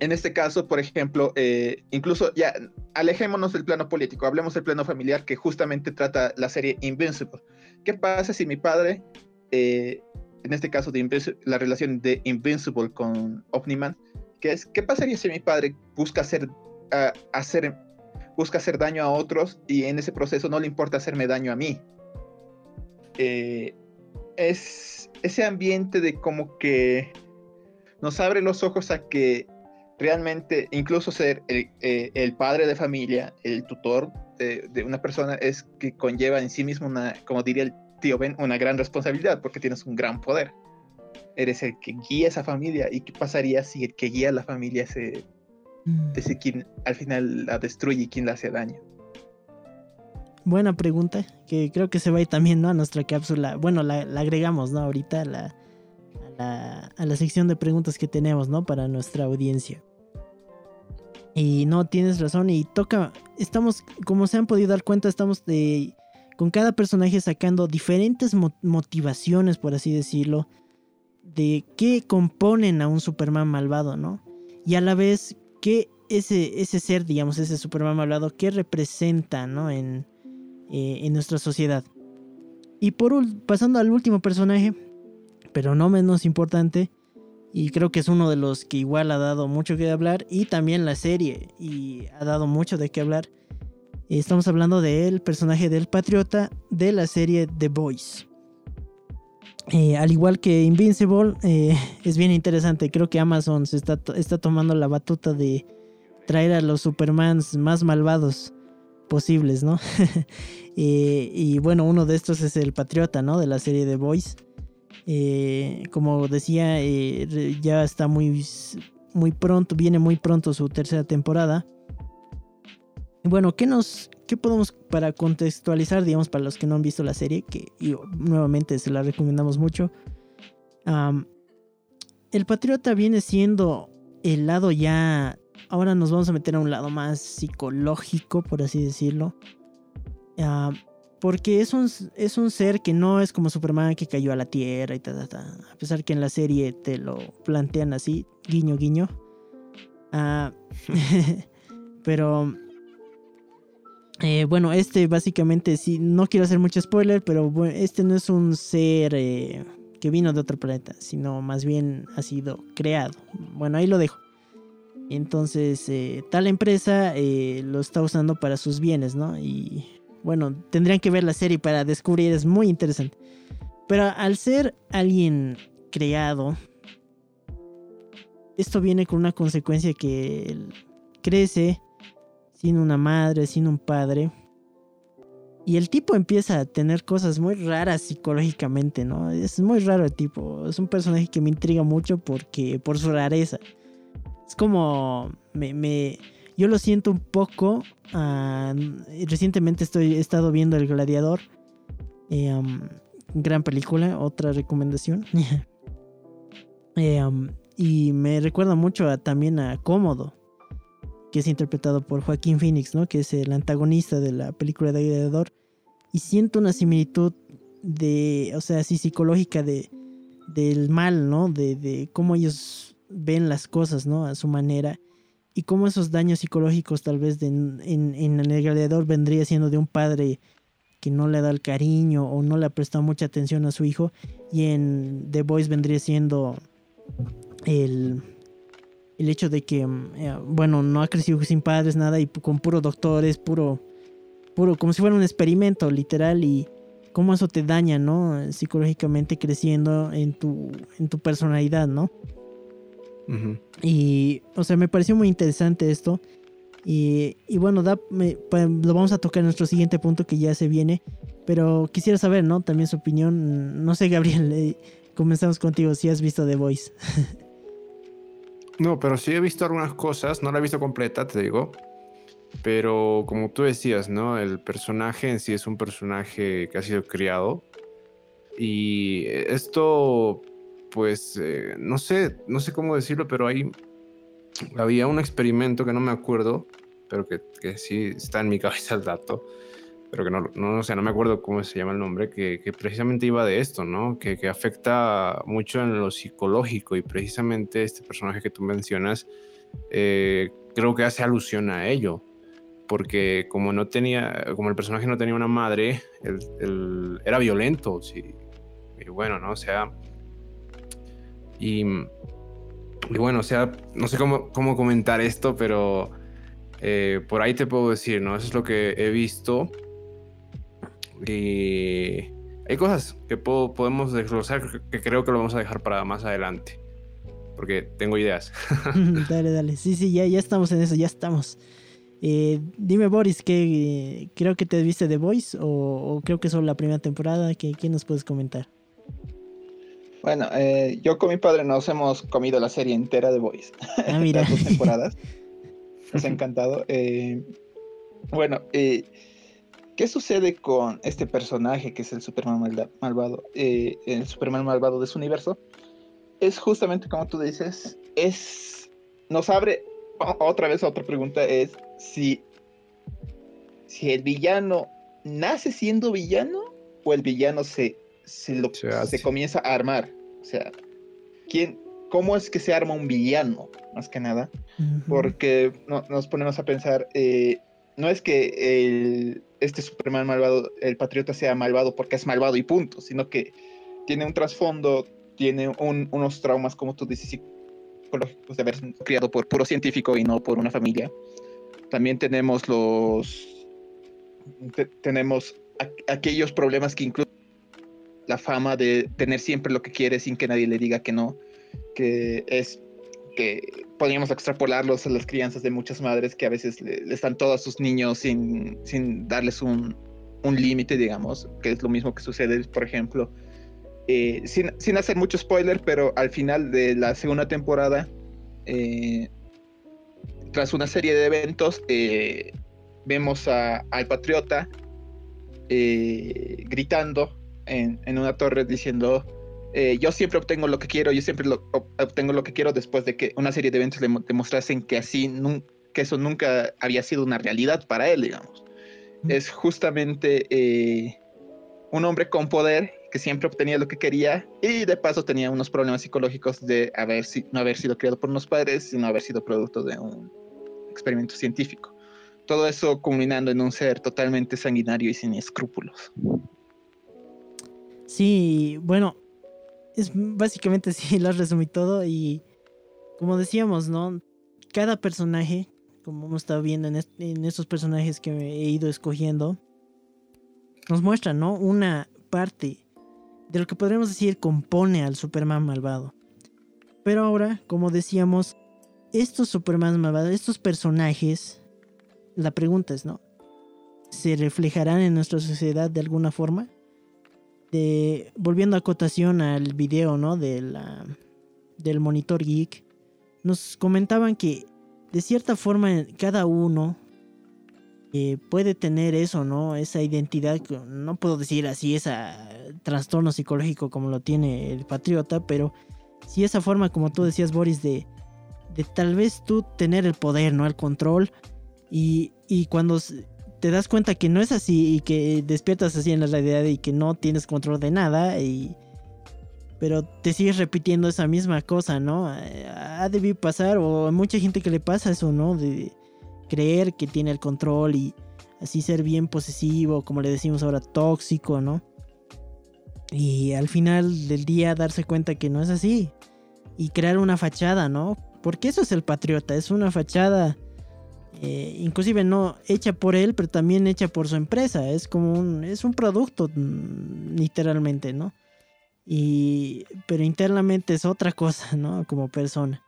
en este caso, por ejemplo, eh, incluso ya alejémonos del plano político, hablemos del plano familiar que justamente trata la serie Invincible. ¿Qué pasa si mi padre, eh, en este caso de la relación de Invincible con Omniman, que es, ¿qué pasaría si mi padre busca hacer, hacer busca hacer daño a otros y en ese proceso no le importa hacerme daño a mí. Eh, es ese ambiente de como que nos abre los ojos a que realmente incluso ser el, eh, padre de familia, el tutor de, una persona es que conlleva en sí mismo una, como diría el tío Ben, una gran responsabilidad porque tienes un gran poder. Eres el que guía esa familia y qué pasaría si el que guía a la familia se, mm. es quien al final la destruye y quien la hace daño. Buena pregunta, que creo que se va a ir también ¿no? a nuestra cápsula. Bueno, la, agregamos ¿no? ahorita a la, a la, sección de preguntas que tenemos ¿no? para nuestra audiencia. Y no, tienes razón y toca, estamos, como se han podido dar cuenta, estamos de, con cada personaje sacando diferentes motivaciones, por así decirlo, de qué componen a un Superman malvado, ¿no? Y a la vez, qué ese, ese ser, digamos, ese Superman malvado, qué representa, ¿no? En, eh, en nuestra sociedad. Y por pasando al último personaje, pero no menos importante, y creo que es uno de los que igual ha dado mucho que hablar, y también la serie, y ha dado mucho de qué hablar. Estamos hablando del personaje del patriota de la serie The Boys. Eh, al igual que Invincible, eh, es bien interesante. Creo que Amazon se está, está tomando la batuta de traer a los Supermans más malvados posibles, ¿no? Eh, y bueno, uno de estos es el Patriota, ¿no? De la serie de Boys. Eh, como decía, eh, ya está muy, muy pronto, viene muy pronto su tercera temporada. Bueno, ¿qué nos, qué podemos para contextualizar, digamos, para los que no han visto la serie, que nuevamente se la recomendamos mucho? el Patriota viene siendo el lado ya ahora nos vamos a meter a un lado más psicológico, por así decirlo. Porque es un, es un ser que no es como Superman que cayó a la tierra y tal, A pesar que en la serie te lo plantean así, guiño, guiño. Ah, pero eh, bueno, este básicamente sí, no quiero hacer mucho spoiler, pero este no es un ser eh, que vino de otro planeta, sino más bien ha sido creado. Bueno, ahí lo dejo. Entonces, eh, tal empresa lo está usando para sus bienes, ¿no? Y bueno, tendrían que ver la serie para descubrir, es muy interesante. Pero al ser alguien creado, esto viene con una consecuencia que él crece sin una madre, sin un padre. Y el tipo empieza a tener cosas muy raras psicológicamente, ¿no? Es muy raro el tipo. Es un personaje que me intriga mucho porque por su rareza. Es como. Me, yo lo siento un poco. Ah, recientemente estoy, he estado viendo El Gladiador. Eh, gran película, otra recomendación. Eh, y me recuerda mucho también a Cómodo, que es interpretado por Joaquín Phoenix, ¿no? que es el antagonista de la película de Gladiador. Y siento una similitud de, o sea, así psicológica de, del mal, ¿no? De, de cómo ellos ven las cosas, ¿no? A su manera. Y cómo esos daños psicológicos tal vez en, en, el gladiador vendría siendo de un padre que no le da el cariño o no le ha prestado mucha atención a su hijo. Y en The Boys vendría siendo el, el hecho de que, eh, bueno, no ha crecido sin padres, nada, y con puro doctores, puro, puro, como si fuera un experimento literal y cómo eso te daña, ¿no? Psicológicamente creciendo en tu, en tu personalidad, ¿no? Y, o sea, me pareció muy interesante esto. Y, bueno, da, pues, lo vamos a tocar en nuestro siguiente punto que ya se viene. Pero quisiera saber, ¿no? También su opinión. No sé, Gabriel, eh, comenzamos contigo. Si has visto The Voice. no, pero sí he visto algunas cosas. No la he visto completa, te digo. Pero como tú decías, ¿no? El personaje en sí es un personaje que ha sido criado. Y esto pues eh, no sé, no sé cómo decirlo, pero ahí había un experimento que no me acuerdo, pero que, que sí está en mi cabeza el dato, pero que no, no, sé, no me acuerdo cómo se llama el nombre, que, precisamente iba de esto, ¿no? Que, que, afecta mucho en lo psicológico y precisamente este personaje que tú mencionas, eh, creo que hace alusión a ello. Porque como no tenía, como el personaje no tenía una madre, él, era violento, sí. Y bueno, ¿no? O sea, y, bueno, o sea, no sé cómo, cómo comentar esto, pero eh, por ahí te puedo decir, ¿no? Eso es lo que he visto. Y, hay cosas que podemos desglosar que creo que lo vamos a dejar para más adelante. Porque tengo ideas. dale, dale. Sí, sí, ya, ya estamos en eso, ya estamos. Eh, dime, Boris, que creo que te viste The Voice o, creo que solo la primera temporada. ¿Qué, nos puedes comentar? Bueno, eh, yo con mi padre nos hemos comido la serie entera de Voice. Ah, mira. Las dos temporadas. Nos ha encantado. Eh, bueno, eh, ¿Qué sucede con este personaje que es el Superman malvado, eh, el Superman malvado de su universo? Es justamente como tú dices, es nos abre otra vez otra pregunta es si si el villano nace siendo villano o el villano se se, lo, se, comienza a armar, o sea, quién cómo es que se arma un villano más que nada, porque nos ponemos a pensar eh, no es que el, este Superman malvado, el patriota sea malvado porque es malvado y punto, sino que tiene un trasfondo, tiene unos traumas, como tú dices, psicológicos de haber sido criado por puro científico y no por una familia. También tenemos los. tenemos aquellos problemas que incluyen la fama de tener siempre lo que quiere sin que nadie le diga que no, que es que podríamos extrapolarlos a las crianzas de muchas madres que a veces le, están todos sus niños sin, sin darles un, un límite, digamos, que es lo mismo que sucede, por ejemplo, eh, sin, sin, hacer mucho spoiler, pero al final de la segunda temporada, eh, tras una serie de eventos, eh, vemos al patriota gritando en, en una torre diciendo eh, yo siempre obtengo lo que quiero, yo siempre obtengo lo que quiero después de que una serie de eventos le demostrasen que así, que eso nunca había sido una realidad para él, digamos. Es justamente eh, un hombre con poder que siempre obtenía lo que quería y de paso tenía unos problemas psicológicos de haber, no haber sido criado por unos padres, sino haber sido producto de un experimento científico. Todo eso culminando en un ser totalmente sanguinario y sin escrúpulos. Sí, bueno, es básicamente sí, lo resumí todo y como decíamos, ¿no? Cada personaje, como hemos estado viendo en, en estos personajes que he ido escogiendo, nos muestra, ¿no? Una parte de lo que podríamos decir compone al Superman malvado. Pero ahora, como decíamos, estos Superman malvados, estos personajes, la pregunta es, ¿no? ¿Se reflejarán en nuestra sociedad de alguna forma? Volviendo a cotación al video, ¿no? De la, del monitor geek, nos comentaban que de cierta forma cada uno eh, puede tener eso, ¿no? Esa identidad, no puedo decir así, ese trastorno psicológico como lo tiene el patriota, pero sí esa forma, como tú decías, Boris, de, de tal vez tú tener el poder, ¿no? El control. Y, y cuando te das cuenta que no es así y que despiertas así en la realidad y que no tienes control de nada y pero te sigues repitiendo esa misma cosa, ¿no? Ha de pasar o a mucha gente que le pasa eso, ¿no? De creer que tiene el control y así ser bien posesivo, como le decimos ahora, tóxico, ¿no? Y al final del día darse cuenta que no es así y crear una fachada, ¿no? Porque eso es el patriota, es una fachada eh, inclusive no hecha por él, pero también hecha por su empresa. Es como un, es un producto, mm, literalmente, ¿no? Y, pero internamente es otra cosa, ¿no? Como persona.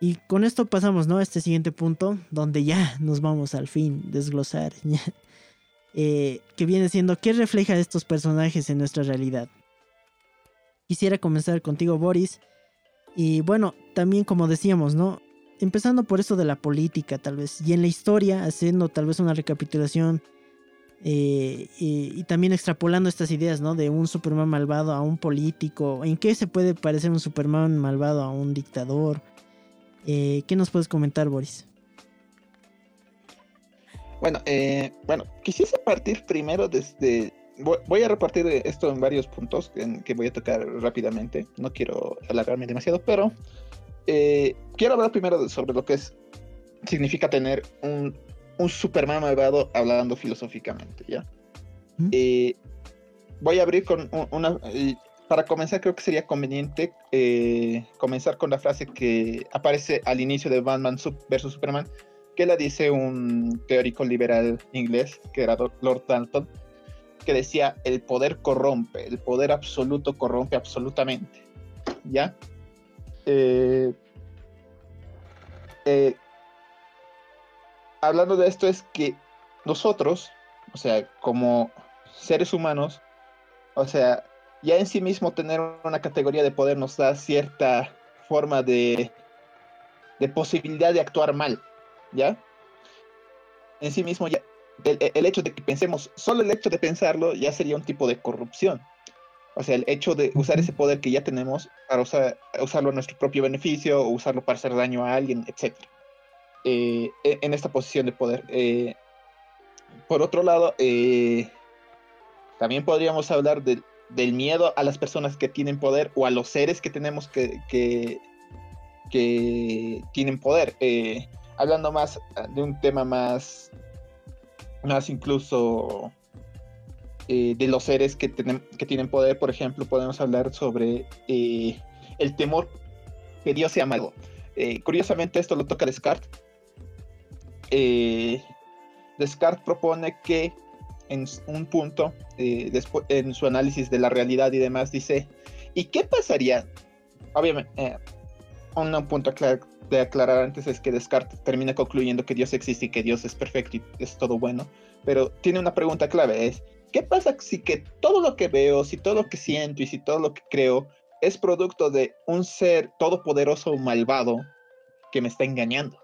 Y con esto pasamos, ¿no? A este siguiente punto, donde ya nos vamos al fin desglosar, eh, que viene siendo, ¿qué refleja estos personajes en nuestra realidad? Quisiera comenzar contigo, Boris. Y bueno, también como decíamos, ¿no? Empezando por eso de la política, tal vez, y en la historia, haciendo tal vez una recapitulación eh, y, también extrapolando estas ideas, ¿no? De un Superman malvado a un político. ¿En qué se puede parecer un Superman malvado a un dictador? Eh, ¿Qué nos puedes comentar, Boris? Bueno, eh, bueno, quisiese partir primero desde... Voy, a repartir esto en varios puntos que voy a tocar rápidamente. No quiero alargarme demasiado, pero eh, quiero hablar primero sobre lo que es significa tener un, un Superman malvado hablando filosóficamente, ¿ya? Eh, voy a abrir con una... para comenzar creo que sería conveniente eh, comenzar con la frase que aparece al inicio de Batman vs. Superman, que la dice un teórico liberal inglés, que era Lord Dalton, que decía el poder corrompe, el poder absoluto corrompe absolutamente. ¿Ya? Eh, eh, hablando de esto es que nosotros, o sea, como seres humanos, o sea, ya en sí mismo tener una categoría de poder nos da cierta forma de, de posibilidad de actuar mal, ¿ya? En sí mismo ya, el, hecho de que pensemos, solo el hecho de pensarlo ya sería un tipo de corrupción. O sea, el hecho de usar ese poder que ya tenemos para usarlo a nuestro propio beneficio o usarlo para hacer daño a alguien, etc. Eh, e, en esta posición de poder. Eh, por otro lado, eh, también podríamos hablar del miedo a las personas que tienen poder o a los seres que tenemos que, que, que tienen poder. hablando más de un tema más más incluso eh, de los seres que, que tienen poder, por ejemplo, podemos hablar sobre eh, el temor que Dios sea malo. Eh, curiosamente, esto lo toca Descartes. Descartes propone que en un punto, en su análisis de la realidad y demás, dice, ¿y qué pasaría? Obviamente, un punto de aclarar antes es que Descartes termina concluyendo que Dios existe y que Dios es perfecto y es todo bueno, pero tiene una pregunta clave, es, ¿qué pasa si que todo lo que veo, si todo lo que siento y si todo lo que creo es producto de un ser todopoderoso o malvado que me está engañando?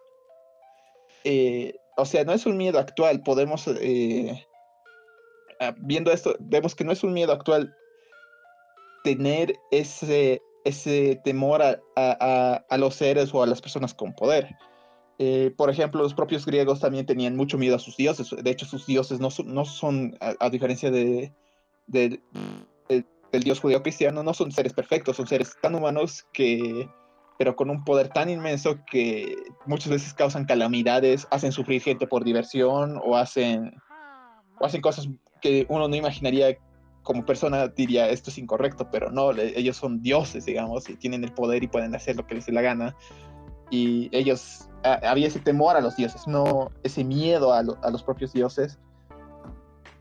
Eh, o sea, no es un miedo actual, podemos, eh, ah, viendo esto, vemos que no es un miedo actual tener ese ese temor a, los seres o a las personas con poder. Eh, por ejemplo, los propios griegos también tenían mucho miedo a sus dioses. De hecho, sus dioses no son, no son a, diferencia de, del dios judío cristiano, no son seres perfectos, son seres tan humanos que, pero con un poder tan inmenso que muchas veces causan calamidades, hacen sufrir gente por diversión o hacen, hacen cosas que uno no imaginaría como persona diría esto es incorrecto, pero no, ellos son dioses, digamos, y tienen el poder y pueden hacer lo que les dé la gana. Y ellos, había ese temor a los dioses, no ese miedo a, los propios dioses.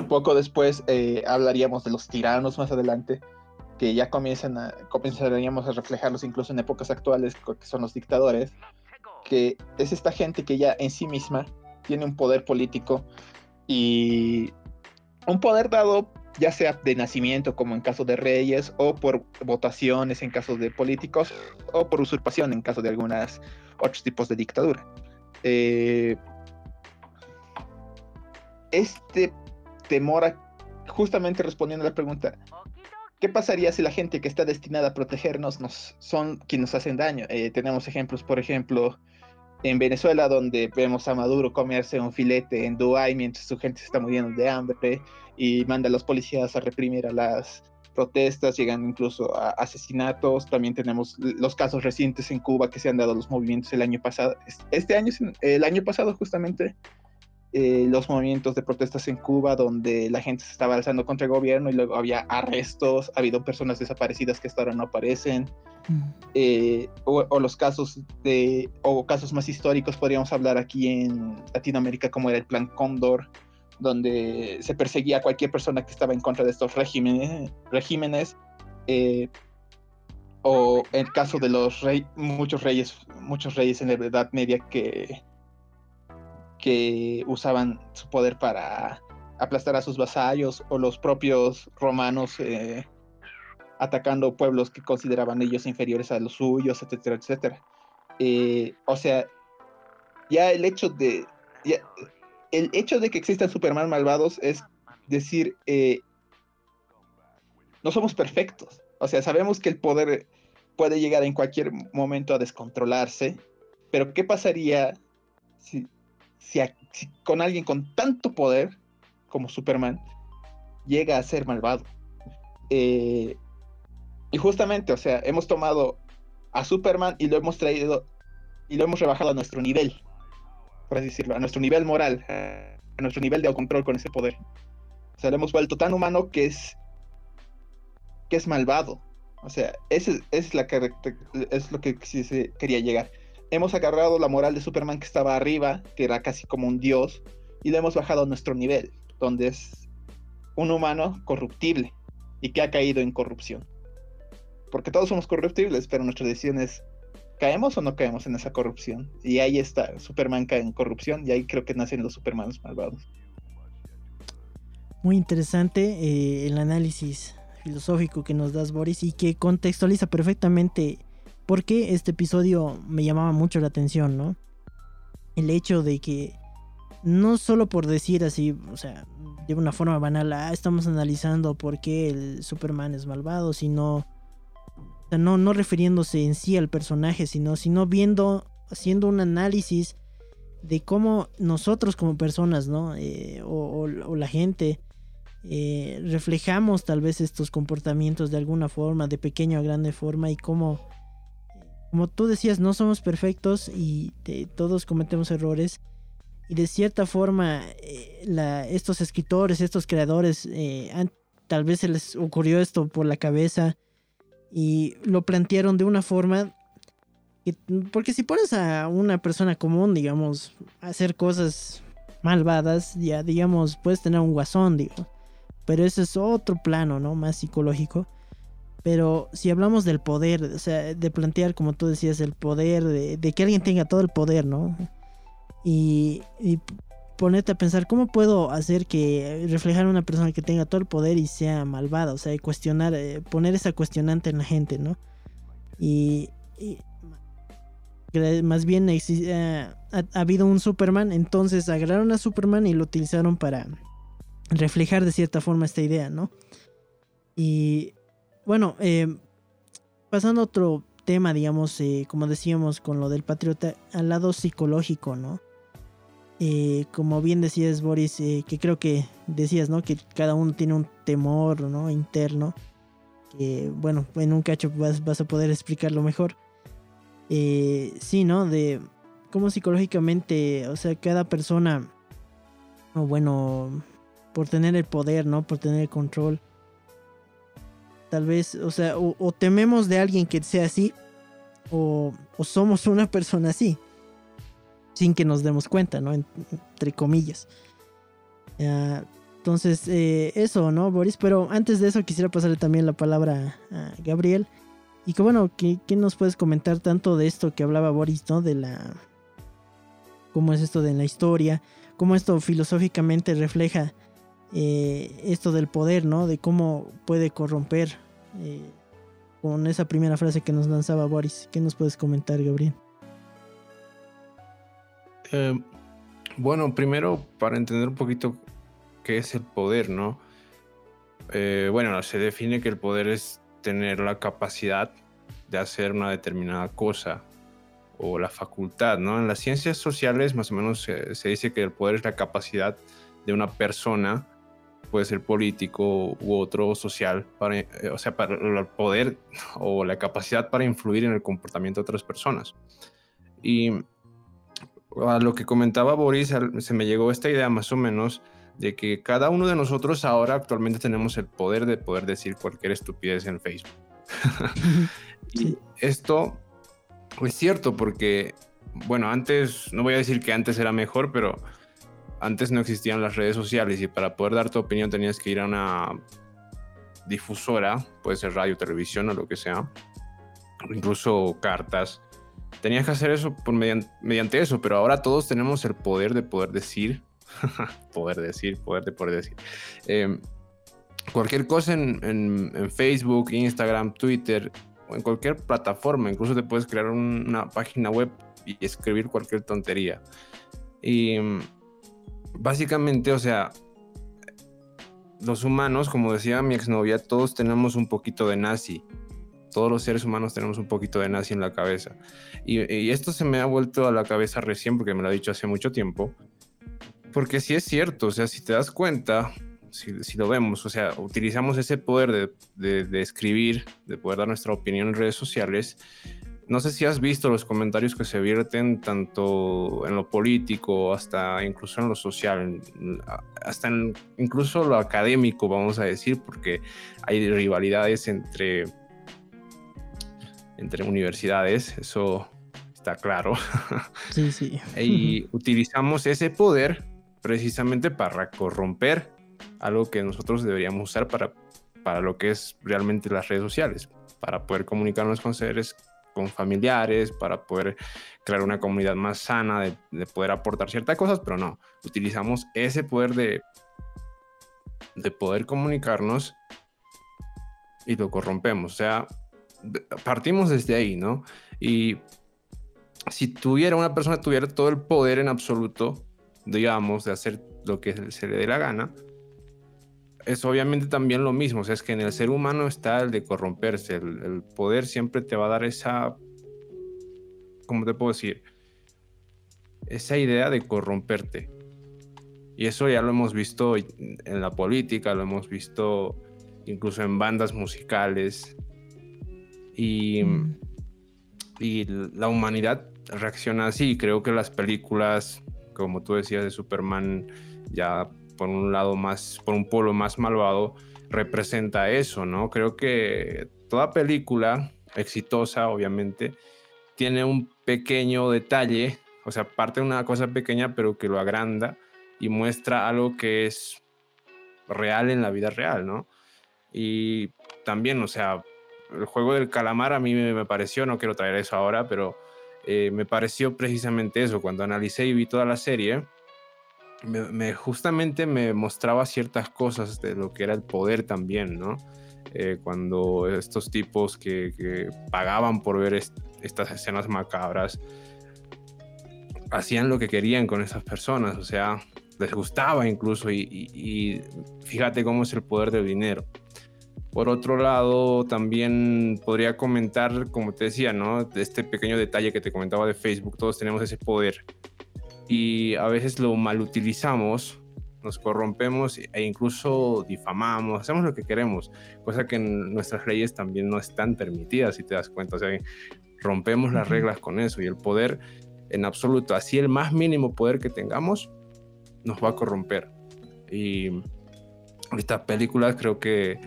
Poco después eh, hablaríamos de los tiranos más adelante, que ya comienzan a, comenzaríamos a reflejarlos incluso en épocas actuales, que son los dictadores, que es esta gente que ya en sí misma tiene un poder político y un poder dado ya sea de nacimiento como en caso de reyes o por votaciones en caso de políticos o por usurpación en caso de algunos otros tipos de dictadura. Eh, este temor justamente respondiendo a la pregunta, ¿qué pasaría si la gente que está destinada a protegernos nos, son quienes nos hacen daño? Eh, tenemos ejemplos, por ejemplo, en Venezuela, donde vemos a Maduro comerse un filete en Dubái mientras su gente se está muriendo de hambre y manda a los policías a reprimir a las protestas, llegan incluso a asesinatos. También tenemos los casos recientes en Cuba que se han dado los movimientos el año pasado. Este año, el año pasado justamente, eh, los movimientos de protestas en Cuba donde la gente se estaba alzando contra el gobierno y luego había arrestos, ha habido personas desaparecidas que hasta ahora no aparecen. Mm. Eh, o, los casos de, o casos más históricos, podríamos hablar aquí en Latinoamérica como era el Plan Cóndor, donde se perseguía a cualquier persona que estaba en contra de estos regímenes, regímenes eh, o el caso de los rey, muchos reyes, muchos reyes en la Edad Media que, que usaban su poder para aplastar a sus vasallos o los propios romanos eh, atacando pueblos que consideraban ellos inferiores a los suyos, etcétera, etcétera. Eh, o sea, ya el hecho de el hecho de que existan Superman malvados es decir, eh, no somos perfectos. O sea, sabemos que el poder puede llegar en cualquier momento a descontrolarse, pero ¿qué pasaría si, con alguien con tanto poder como Superman llega a ser malvado? Eh, y justamente, o sea, hemos tomado a Superman y lo hemos traído y lo hemos rebajado a nuestro nivel por así decirlo, a nuestro nivel moral, a nuestro nivel de control con ese poder. O sea, lo hemos vuelto tan humano que es que es malvado. O sea, ese, es, la es lo que se quería llegar. Hemos agarrado la moral de Superman que estaba arriba, que era casi como un dios, y lo hemos bajado a nuestro nivel, donde es un humano corruptible y que ha caído en corrupción. Porque todos somos corruptibles, pero nuestra decisión es, ¿caemos o no caemos en esa corrupción? Y ahí está, Superman cae en corrupción y ahí creo que nacen los Supermanos malvados. Muy interesante eh, el análisis filosófico que nos das, Boris, y que contextualiza perfectamente por qué este episodio me llamaba mucho la atención, ¿no? El hecho de que no solo por decir así, o sea, de una forma banal, ah, estamos analizando por qué el Superman es malvado, sino, o sea, no, no refiriéndose en sí al personaje, sino, sino viendo, haciendo un análisis de cómo nosotros como personas, ¿no? Eh, o, la gente, eh, reflejamos tal vez estos comportamientos de alguna forma, de pequeña o grande forma, y cómo, como tú decías, no somos perfectos y todos cometemos errores y de cierta forma eh, estos escritores, estos creadores, eh, tal vez se les ocurrió esto por la cabeza y lo plantearon de una forma porque si pones a una persona común, digamos, a hacer cosas malvadas, ya digamos, puedes tener un guasón, digo. Pero ese es otro plano, ¿no? Más psicológico. Pero si hablamos del poder, o sea, de plantear, como tú decías, el poder, de, que alguien tenga todo el poder, ¿no? y, ponerte a pensar cómo puedo hacer que reflejar a una persona que tenga todo el poder y sea malvada, o sea, cuestionar, eh, poner esa cuestionante en la gente, ¿no? Y, más bien eh, ha, habido un Superman, entonces agarraron a Superman y lo utilizaron para reflejar de cierta forma esta idea, ¿no? Y bueno, eh, pasando a otro tema, digamos, como decíamos con lo del patriota, al lado psicológico, ¿no? Eh, como bien decías Boris, eh, que creo que decías, ¿no? Que cada uno tiene un temor, ¿no? Interno. Que bueno, en un cacho vas, a poder explicarlo mejor. Eh, sí, ¿no? De cómo psicológicamente, o sea, cada persona, o bueno, por tener el poder, ¿no? Por tener el control. Tal vez, o sea, o, tememos de alguien que sea así, o, somos una persona así sin que nos demos cuenta, ¿no? Entre comillas. entonces, eh, eso, ¿no, Boris? Pero antes de eso quisiera pasarle también la palabra a Gabriel. Y que bueno, ¿qué, nos puedes comentar tanto de esto que hablaba Boris, ¿no? De la... ¿Cómo es esto de la historia? ¿Cómo esto filosóficamente refleja eh, esto del poder, ¿no? De cómo puede corromper eh, con esa primera frase que nos lanzaba Boris. ¿Qué nos puedes comentar, Gabriel? Eh, bueno, primero para entender un poquito qué es el poder, ¿no? Eh, bueno, se define que el poder es tener la capacidad de hacer una determinada cosa o la facultad, ¿no? En las ciencias sociales más o menos se, dice que el poder es la capacidad de una persona, puede ser político u otro social, para, eh, o sea, para el poder o la capacidad para influir en el comportamiento de otras personas. Y a lo que comentaba Boris, se me llegó esta idea más o menos de que cada uno de nosotros ahora actualmente tenemos el poder de poder decir cualquier estupidez en Facebook. y esto es cierto porque, bueno, antes, no voy a decir que antes era mejor, pero antes no existían las redes sociales y para poder dar tu opinión tenías que ir a una difusora, puede ser radio, televisión o lo que sea, incluso cartas tenías que hacer eso por mediante, eso, pero ahora todos tenemos el poder de poder decir, poder decir, poder de poder decir. Em, cualquier cosa en, Facebook, Instagram, Twitter o en cualquier plataforma, incluso te puedes crear una página web y escribir cualquier tontería. Y em, básicamente, o sea, los humanos, como decía mi exnovia, todos tenemos un poquito de nazi todos los seres humanos tenemos un poquito de nazi en la cabeza. Y, esto se me ha vuelto a la cabeza recién porque me lo ha dicho hace mucho tiempo. Porque sí es cierto, o sea, si te das cuenta, si, lo vemos, o sea, utilizamos ese poder de, de, escribir, de poder dar nuestra opinión en redes sociales. No sé si has visto los comentarios que se vierten tanto en lo político, hasta incluso en lo social, hasta en incluso lo académico, vamos a decir, porque hay rivalidades entre entre universidades, eso está claro. Sí, sí. y utilizamos ese poder precisamente para corromper algo que nosotros deberíamos usar para, para lo que es realmente las redes sociales, para poder comunicarnos con seres, con familiares, para poder crear una comunidad más sana, de, de poder aportar ciertas cosas, pero no, utilizamos ese poder de, de poder comunicarnos y lo corrompemos. O sea, partimos desde ahí, ¿no? Y si tuviera una persona, tuviera todo el poder en absoluto, digamos, de hacer lo que se le dé la gana, es obviamente también lo mismo. O sea, es que en el ser humano está el de corromperse. El, poder siempre te va a dar esa. ¿Cómo te puedo decir? Esa idea de corromperte. Y eso ya lo hemos visto en la política, lo hemos visto incluso en bandas musicales. Y, y la humanidad reacciona así. Creo que las películas, como tú decías, de Superman, ya por un lado más, por un polo más malvado, representa eso, ¿no? Creo que toda película exitosa, obviamente, tiene un pequeño detalle, o sea, parte de una cosa pequeña, pero que lo agranda y muestra algo que es real en la vida real, ¿no? Y también, o sea, el juego del calamar a mí me, pareció, no quiero traer eso ahora, pero eh, me pareció precisamente eso, cuando analicé y vi toda la serie, me, justamente me mostraba ciertas cosas de lo que era el poder también, ¿no? Eh, cuando estos tipos que, pagaban por ver estas escenas macabras hacían lo que querían con esas personas, o sea, les gustaba incluso y fíjate cómo es el poder del dinero. Por otro lado, también podría comentar, como te decía, ¿no? Este pequeño detalle que te comentaba de Facebook, todos tenemos ese poder y a veces lo malutilizamos, nos corrompemos e incluso difamamos, hacemos lo que queremos, cosa que en nuestras leyes también no están permitidas, si te das cuenta. O sea, rompemos las reglas con eso y el poder en absoluto, así el más mínimo poder que tengamos, nos va a corromper. Y estas películas creo que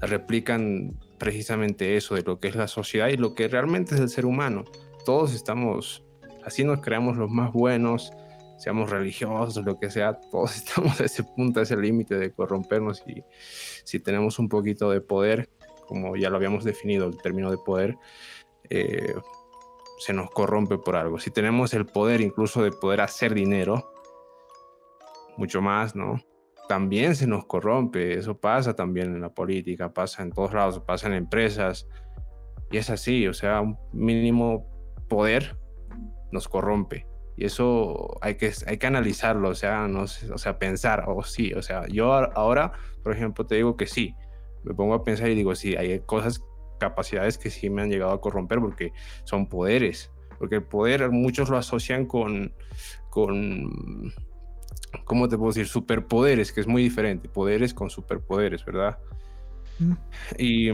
replican precisamente eso de lo que es la sociedad y lo que realmente es el ser humano. Todos estamos, así nos creamos los más buenos, seamos religiosos, lo que sea, todos estamos a ese punto, a ese límite de corrompernos y si tenemos un poquito de poder, como ya lo habíamos definido el término de poder, eh, se nos corrompe por algo. Si tenemos el poder incluso de poder hacer dinero, mucho más, ¿no? También se nos corrompe, eso pasa también en la política, pasa en todos lados, pasa en empresas, y es así, o sea, un mínimo poder nos corrompe. Y eso hay que, hay que analizarlo, o sea, no, o sea, pensar, o sí, o sea, yo ahora, por ejemplo, te digo que sí, me pongo a pensar y digo, sí, hay cosas, capacidades que sí me han llegado a corromper porque son poderes, porque el poder muchos lo asocian con, con, ¿cómo te puedo decir? Superpoderes, que es muy diferente, poderes con superpoderes, ¿verdad? Mm. Y,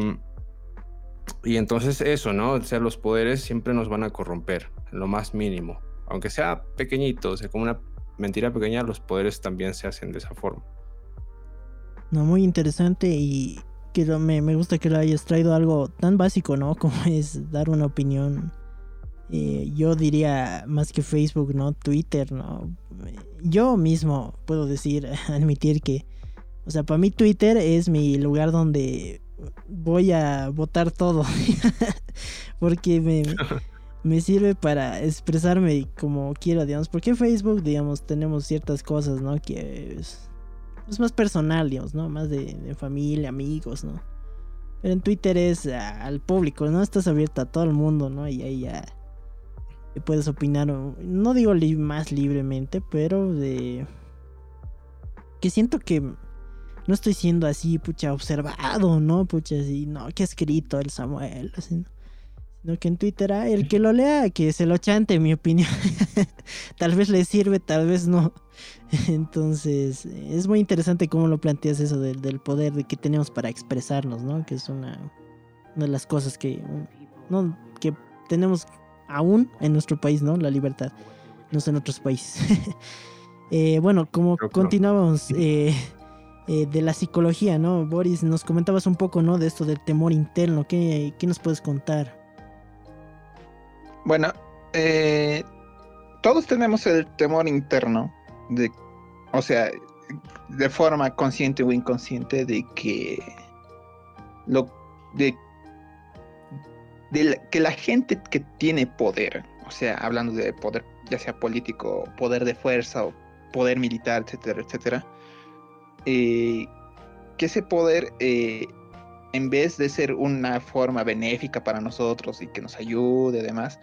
y entonces eso, ¿no? O sea, los poderes siempre nos van a corromper, en lo más mínimo aunque sea pequeñito, o sea, como una mentira pequeña, los poderes también se hacen de esa forma. No, muy interesante y que me, me, gusta que lo hayas traído algo tan básico, ¿no? Como es dar una opinión. Eh, yo diría más que Facebook, ¿no? Twitter, ¿no? Yo mismo puedo decir, admitir que, o sea, para mí Twitter es mi lugar donde voy a votar todo. Porque me, me sirve para expresarme como quiero, digamos. Porque en Facebook, digamos, tenemos ciertas cosas, ¿no? Que es, más personal, digamos, ¿no? Más de, familia, amigos, ¿no? Pero en Twitter es al público, ¿no? Estás abierto a todo el mundo, ¿no? Y ahí ya puedes opinar, no digo más libremente, pero de... Que siento que no estoy siendo así, pucha, observado, ¿no? Pucha, así, no, que ha escrito el Samuel, así, ¿no? No que en Twitter, el que lo lea, que se lo chante, en mi opinión. tal vez le sirve, tal vez no. Entonces, es muy interesante cómo lo planteas eso del, poder que tenemos para expresarnos, ¿no? Que es una, una de las cosas que, no, que tenemos aún en nuestro país, ¿no? La libertad, no sé en otros países. eh, bueno, como continuábamos eh, eh, de la psicología, ¿no? Boris, nos comentabas un poco, ¿no? De esto del temor interno. ¿Qué, qué nos puedes contar? Bueno, eh, todos tenemos el temor interno de, o sea, de forma consciente o inconsciente de que lo de, que la gente que tiene poder, o sea, hablando de poder, ya sea político, poder de fuerza o poder militar, etcétera, etcétera, eh, que ese poder, eh, en vez de ser una forma benéfica para nosotros y que nos ayude, además,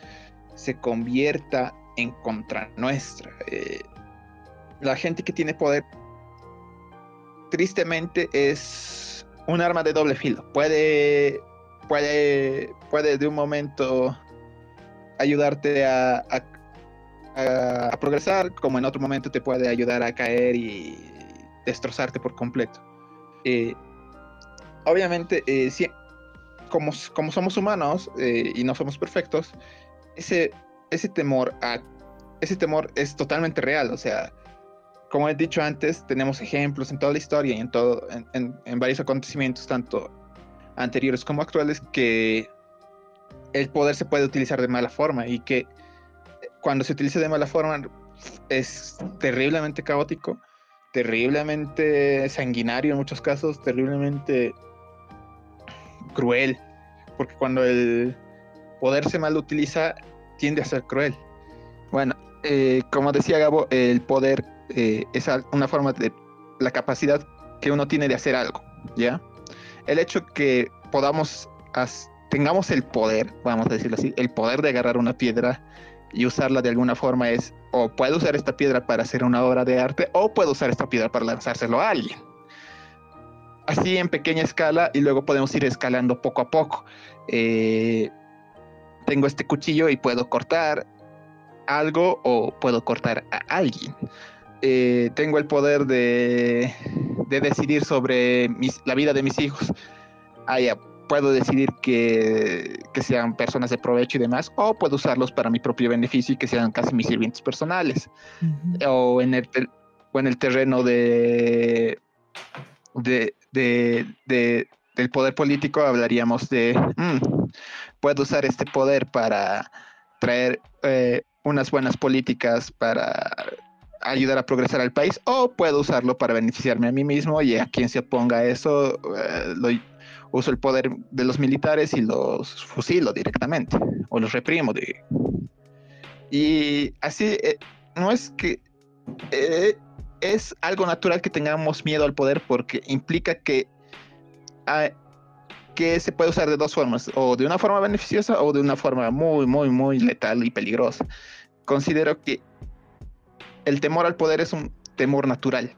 se convierta en contra nuestra. Eh, la gente que tiene poder, tristemente, es un arma de doble filo. Puede, puede, puede de un momento ayudarte a, progresar, como en otro momento te puede ayudar a caer y destrozarte por completo. Eh, obviamente, eh, como, como, somos humanos eh, y no somos perfectos, ese, ese temor a ese temor es totalmente real. O sea, como he dicho antes, tenemos ejemplos en toda la historia y en, todo, en, varios acontecimientos, tanto anteriores como actuales, que el poder se puede utilizar de mala forma y que cuando se utiliza de mala forma es terriblemente caótico, terriblemente sanguinario en muchos casos, terriblemente cruel, porque cuando el poder se mal utiliza tiende a ser cruel. Bueno, eh, como decía Gabo, el poder eh, es una forma de la capacidad que uno tiene de hacer algo, ¿ya? El hecho que podamos, tengamos el poder, vamos a decirlo así, el poder de agarrar una piedra y usarla de alguna forma es, o puedo usar esta piedra para hacer una obra de arte, o puedo usar esta piedra para lanzárselo a alguien. Así en pequeña escala y luego podemos ir escalando poco a poco. Eh, tengo este cuchillo y puedo cortar algo o puedo cortar a alguien. Eh, tengo el poder de, decidir sobre la vida de mis hijos. Ah, puedo decidir que, sean personas de provecho y demás, o puedo usarlos para mi propio beneficio y que sean casi mis sirvientes personales. o, en el en el terreno de, de, del poder político hablaríamos de, mm, puedo usar este poder para traer eh, unas buenas políticas para ayudar a progresar al país o puedo usarlo para beneficiarme a mí mismo y a quien se oponga a eso eh, uso el poder de los militares y los fusilo directamente o los reprimo y así eh, no es que eh, es algo natural que tengamos miedo al poder porque implica que ah, que se puede usar de dos formas o de una forma beneficiosa o de una forma muy muy muy letal y peligrosa considero que el temor al poder es un temor natural.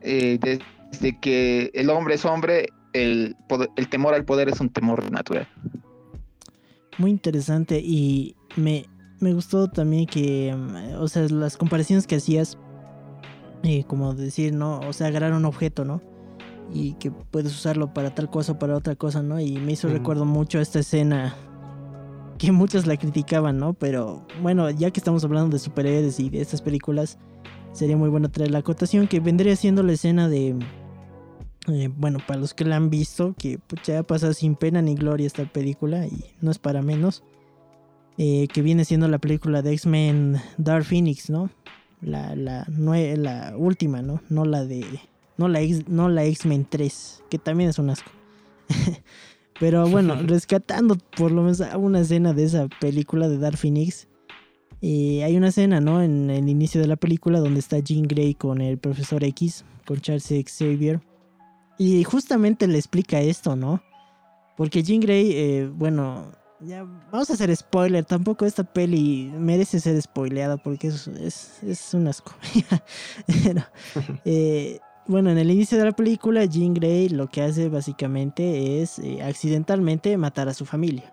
Eh, desde que el hombre es hombre, el, el temor al poder es un temor natural. Muy interesante y me, gustó también que, mm, o sea, las comparaciones que hacías, eh, como decir, ¿no? O sea, agarrar un objeto, ¿no? Y que puedes usarlo para tal cosa o para otra cosa, ¿no? Y me hizo recuerdo mucho esta escena que muchos la criticaban, ¿no? Pero bueno, ya que estamos hablando de superhéroes y de estas películas, sería muy bueno traer la acotación que vendría siendo la escena de... Eh, bueno, para los que la han visto, que pues, ya pasa sin pena ni gloria esta película y no es para menos. Eh, que viene siendo la película de X-Men Dark Phoenix, ¿no? La, la, la última, ¿no? No la de... No la, no la X-Men 3, que también es un asco. Pero bueno, rescatando por lo menos una escena de esa película de Dark Phoenix. Eh, hay una escena, ¿no? En el inicio de la película donde está Jean Grey con el profesor X, con Charles Xavier. Y justamente le explica esto, ¿no? Porque Jean Grey, eh, bueno, ya vamos a hacer spoiler. Tampoco esta peli merece ser spoileada porque es, es, es un asco. eh, bueno, en el inicio de la película, Jean Grey lo que hace básicamente es eh, accidentalmente matar a su familia.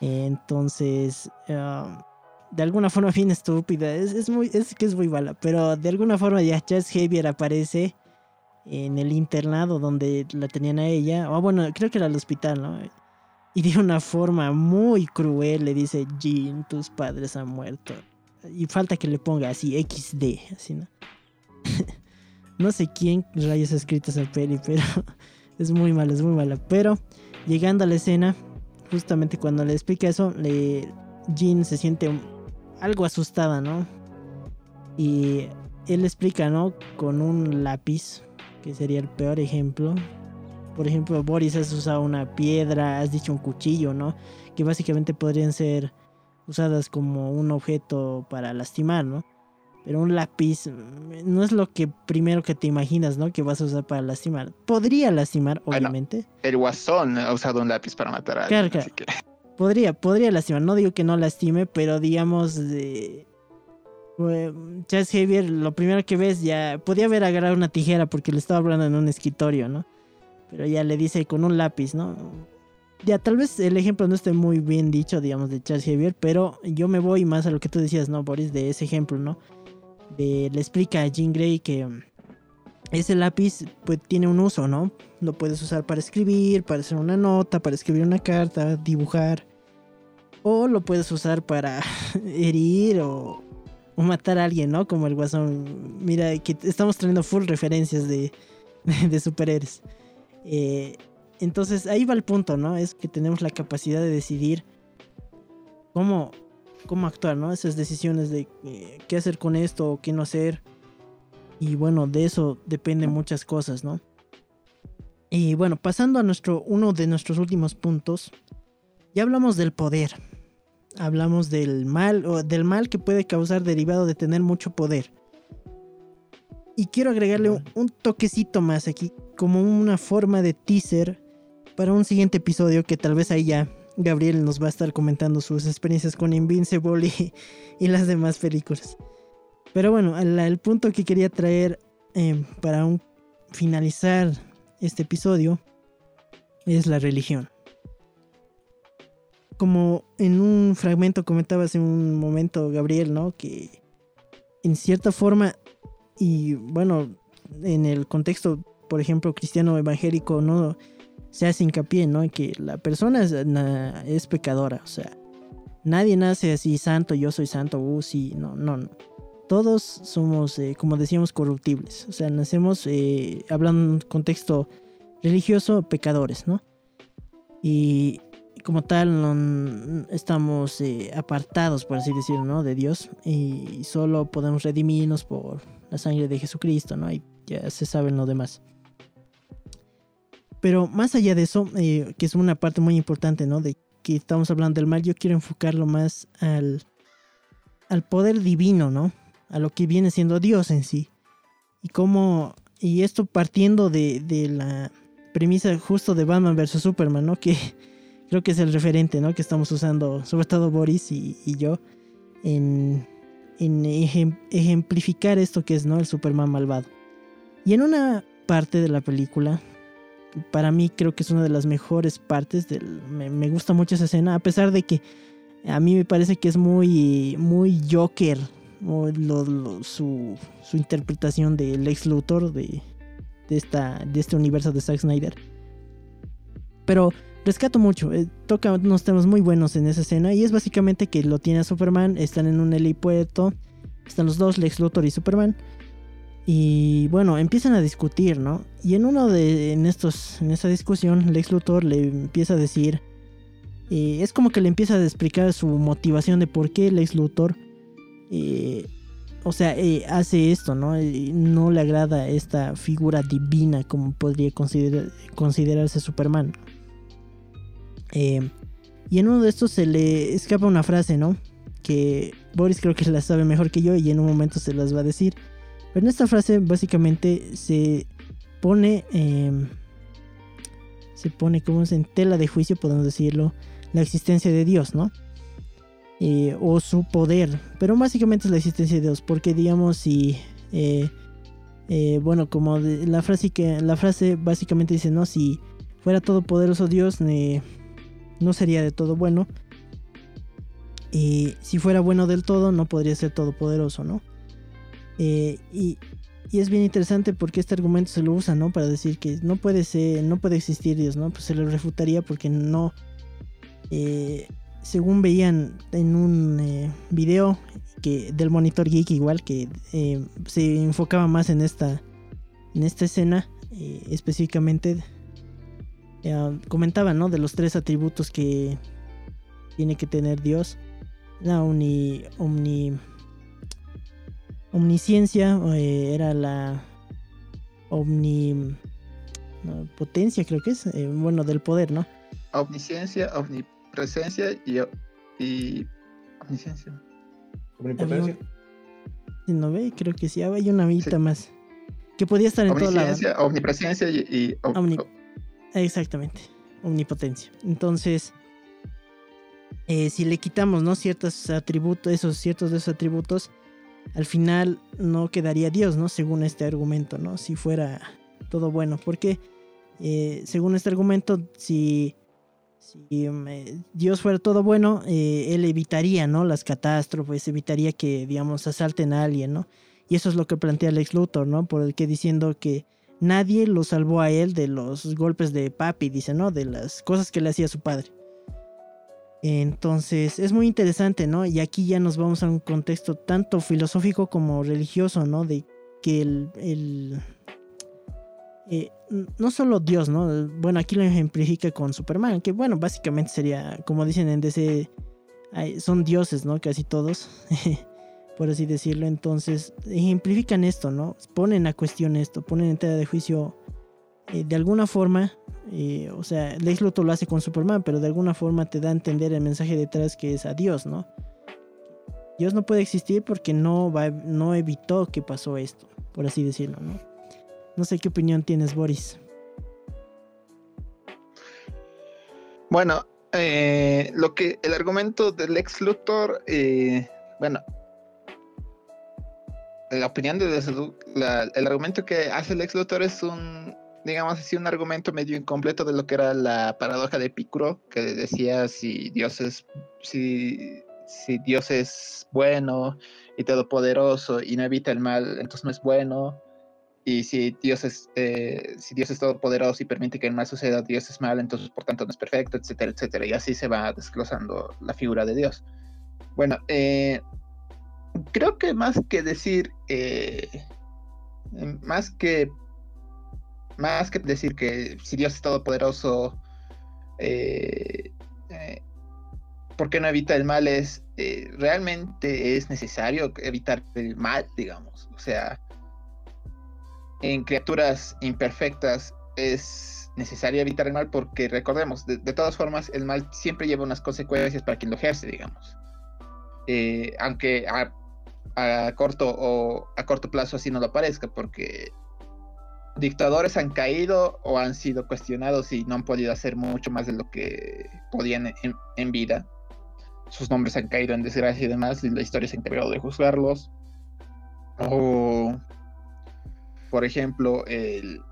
Entonces, ah, de alguna forma bien estúpida, es, muy, es que es muy mala, pero de alguna forma ya Charles Xavier aparece en el internado donde la tenían a ella, o bueno, creo que era el hospital, ¿no? Y de una forma muy cruel le dice, Jean, tus padres han muerto. Y falta que le ponga así XD, así, ¿no? No sé quién rayos ha escrito esa peli, pero es muy mala, es muy mala. Pero llegando a la escena, justamente cuando le explica eso, le, Jean se siente algo asustada, ¿no? Y él explica, ¿no? Con un lápiz, que sería el peor ejemplo. Por ejemplo, Boris has usado una piedra, has dicho un cuchillo, ¿no? Que básicamente podrían ser usadas como un objeto para lastimar, ¿no? Pero un lápiz mm, no es lo que primero que te imaginas, ¿no? Que vas a usar para lastimar. Podría lastimar, obviamente. el guasón ha usado un lápiz para matar a alguien. Claro, claro. Podría, podría lastimar. No digo que no lastime, pero digamos, de, Charles Xavier, lo primero que ves ya podía haber agarrado una tijera porque le estaba hablando en un escritorio, ¿no? Pero ya le dice con un lápiz, ¿no? Ya tal vez el ejemplo no esté muy bien dicho, digamos, de Charles Xavier, pero yo me voy más a lo que tú decías, ¿no, Boris? De ese ejemplo, ¿no? De, le explica a Jean Grey que ese lápiz pues tiene un uso, ¿no? Lo puedes usar para escribir, para hacer una nota, para escribir una carta, dibujar. O lo puedes usar para herir o, o matar a alguien, ¿no? Como el guasón. Mira, que estamos trayendo full referencias de, de superhéroes. Eh, entonces ahí va el punto, ¿no? Es que tenemos la capacidad de decidir cómo, cómo actuar, ¿no? Esas decisiones de eh, qué hacer con esto o qué no hacer. Y bueno, de eso dependen muchas cosas, ¿no? Y bueno, pasando a nuestro, uno de nuestros últimos puntos, ya hablamos del poder hablamos del mal o del mal que puede causar derivado de tener mucho poder. Y quiero agregarle un, toquecito más aquí, como una forma de teaser para un siguiente episodio que tal vez ahí ya Gabriel nos va a estar comentando sus experiencias con Invincible y, las demás películas. Pero bueno, el, punto que quería traer eh, para finalizar este episodio es la religión como en un fragmento comentaba hace un momento Gabriel, ¿no? Que en cierta forma, y bueno, en el contexto, por ejemplo, cristiano evangélico, no se hace hincapié, ¿no? Que la persona es, pecadora, o sea, nadie nace así santo, yo soy santo, uh, sí, no, no, no. Todos somos, eh, como decíamos, corruptibles, o sea, nacemos, eh, hablando en un contexto religioso, pecadores, ¿no? Y como tal estamos eh, apartados, por así decirlo, ¿no? de Dios y solo podemos redimirnos por la sangre de Jesucristo, ¿no? Y ya se sabe lo demás. Pero más allá de eso, eh, que es una parte muy importante, ¿no? De que estamos hablando del mal, yo quiero enfocarlo más al, al poder divino, ¿no? A lo que viene siendo Dios en sí. Y cómo, y esto partiendo de, de la premisa justo de Batman vs. Superman, ¿no? Que creo que es el referente, ¿no? Que estamos usando, sobre todo Boris y, yo, en, ejemplificar esto que es, ¿no? El Superman malvado. Y en una parte de la película, para mí creo que es una de las mejores partes, del, me, gusta mucho esa escena, a pesar de que a mí me parece que es muy, muy Joker, su, su, interpretación del ex Luthor de, de, esta, de este universo de Zack Snyder. Pero rescato mucho. Eh, toca unos temas muy buenos en esa escena. Y es básicamente que lo tiene a Superman. Están en un helipuerto. Están los dos, Lex Luthor y Superman. Y bueno, empiezan a discutir, ¿no? Y en uno de en estos en esa discusión, Lex Luthor le empieza a decir eh, es como que le empieza a explicar su motivación de por qué Lex Luthor eh, o sea, hace esto, ¿no? no le agrada esta figura divina como podría considerarse Superman. Eh, y en uno de estos se le escapa una frase, ¿no? Que Boris creo que la sabe mejor que yo y en un momento se las va a decir. Pero en esta frase básicamente se pone... Em, se pone como en tela de juicio, podemos decirlo, la existencia de Dios, ¿no? Eh, o su poder. Pero básicamente es la existencia de Dios. Porque digamos si... Eh, bueno, como la frase que la frase básicamente dice, ¿no? Si fuera todopoderoso Dios, no sería de todo bueno. Y si fuera bueno del todo, no podría ser todopoderoso, ¿no? Eh, y, es bien interesante porque este argumento se lo usa, ¿no? Para decir que no puede ser, no puede existir Dios, ¿no? Pues se lo refutaría porque no. Eh, según veían en un eh, video que del monitor geek igual que se enfocaba más en esta en esta escena específicamente comentaba, ¿no? De los tres atributos que tiene que tener Dios. La omni, omni, omnisciencia eh, era la omnipotencia, creo que es, eh, bueno, del poder, ¿no? Omnisciencia, omnipresencia y, y omnisciencia. Omnipotencia. No ve, creo que sí, hay una mitad más. Que podía estar en todo lado. Omnipresencia y, y Exactamente, omnipotencia. Entonces, eh, si le quitamos, ¿no? Ciertos atributos, esos ciertos de esos atributos, al final no quedaría Dios, ¿no? Según este argumento, ¿no? Si fuera todo bueno. Porque, eh, según este argumento, si, si mm, eh, Dios fuera todo bueno, Él evitaría, ¿no? Las catástrofes, evitaría que, digamos, asalten a alguien, ¿no? Y eso es lo que plantea Lex Luthor, ¿no? Por el que diciendo que nadie lo salvó a él de los golpes de papi, dice, ¿no? De las cosas que le hacía su padre. Entonces es muy interesante, ¿no? Y aquí ya nos vamos a un contexto tanto filosófico como religioso, ¿no? De que el... Eh, no solo Dios, ¿no? Bueno, aquí lo ejemplifica con Superman, que bueno, básicamente sería, como dicen en DC, son dioses, ¿no? Casi todos, por así decirlo. Entonces, ejemplifican esto, ¿no? Ponen a cuestión esto, ponen en tela de juicio eh, de alguna forma o sea, Lex Luthor lo hace con Superman, pero de alguna forma te da a entender el mensaje detrás que es a Dios, ¿no? Dios no puede existir porque no, va, no evitó que pasó esto, por así decirlo, ¿no? No sé qué opinión tienes, Boris. Bueno, eh, lo que el argumento del Lex Luthor, eh, bueno, la opinión de el argumento que hace Lex Luthor es un digamos así, un argumento medio incompleto de lo que era la paradoja de Epicuro, que decía si Dios es, si, si Dios es bueno y todopoderoso y no evita el mal, entonces no es bueno. Y si Dios es, eh, si Dios es todopoderoso y permite que el mal suceda, Dios es mal, entonces por tanto no es perfecto, etcétera, etcétera. Y así se va desglosando la figura de Dios. Bueno, eh, creo que más que decir, eh, más que más que decir que si Dios es todopoderoso, eh, eh, ¿por qué no evita el mal? Es eh, realmente es necesario evitar el mal, digamos. O sea, en criaturas imperfectas es necesario evitar el mal porque recordemos, de, todas formas, el mal siempre lleva unas consecuencias para quien lo ejerce, digamos. aunque a, a, corto o a corto plazo así no lo parezca, porque dictadores han caído o han sido cuestionados y no han podido hacer mucho más de lo que podían en, vida. Sus nombres han caído en desgracia y demás, y la historia se ha encargado de juzgarlos. O, por ejemplo, el,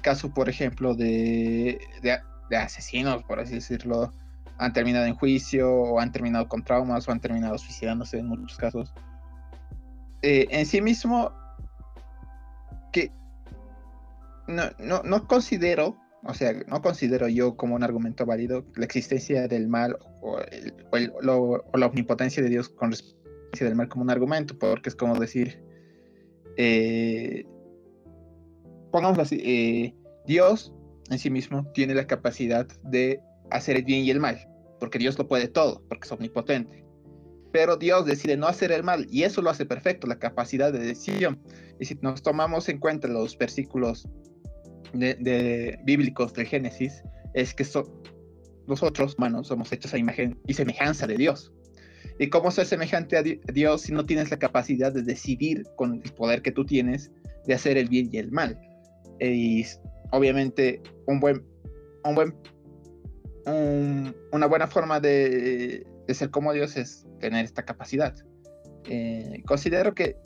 caso, por ejemplo, de, de, asesinos, por así decirlo, han terminado en juicio, o han terminado con traumas, o han terminado suicidándose en muchos casos. Eh, en sí mismo, que no, no, no considero, o sea, no considero yo como un argumento válido la existencia del mal o, la omnipotencia de Dios con respecto del mal como un argumento, porque es como decir, eh, así, eh, Dios en sí mismo tiene la capacidad de hacer el bien y el mal, porque Dios lo puede todo, porque es omnipotente. Pero Dios decide no hacer el mal y eso lo hace perfecto, la capacidad de decisión. Y si nos tomamos en cuenta los versículos de, bíblicos del Génesis es que nosotros, humanos, somos hechos a imagen y semejanza de Dios. ¿Y cómo ser semejante a Dios si no tienes la capacidad de decidir con el poder que tú tienes de hacer el bien y el mal? Y obviamente un buen, una buena forma de, ser como Dios es tener esta capacidad. Eh, considero que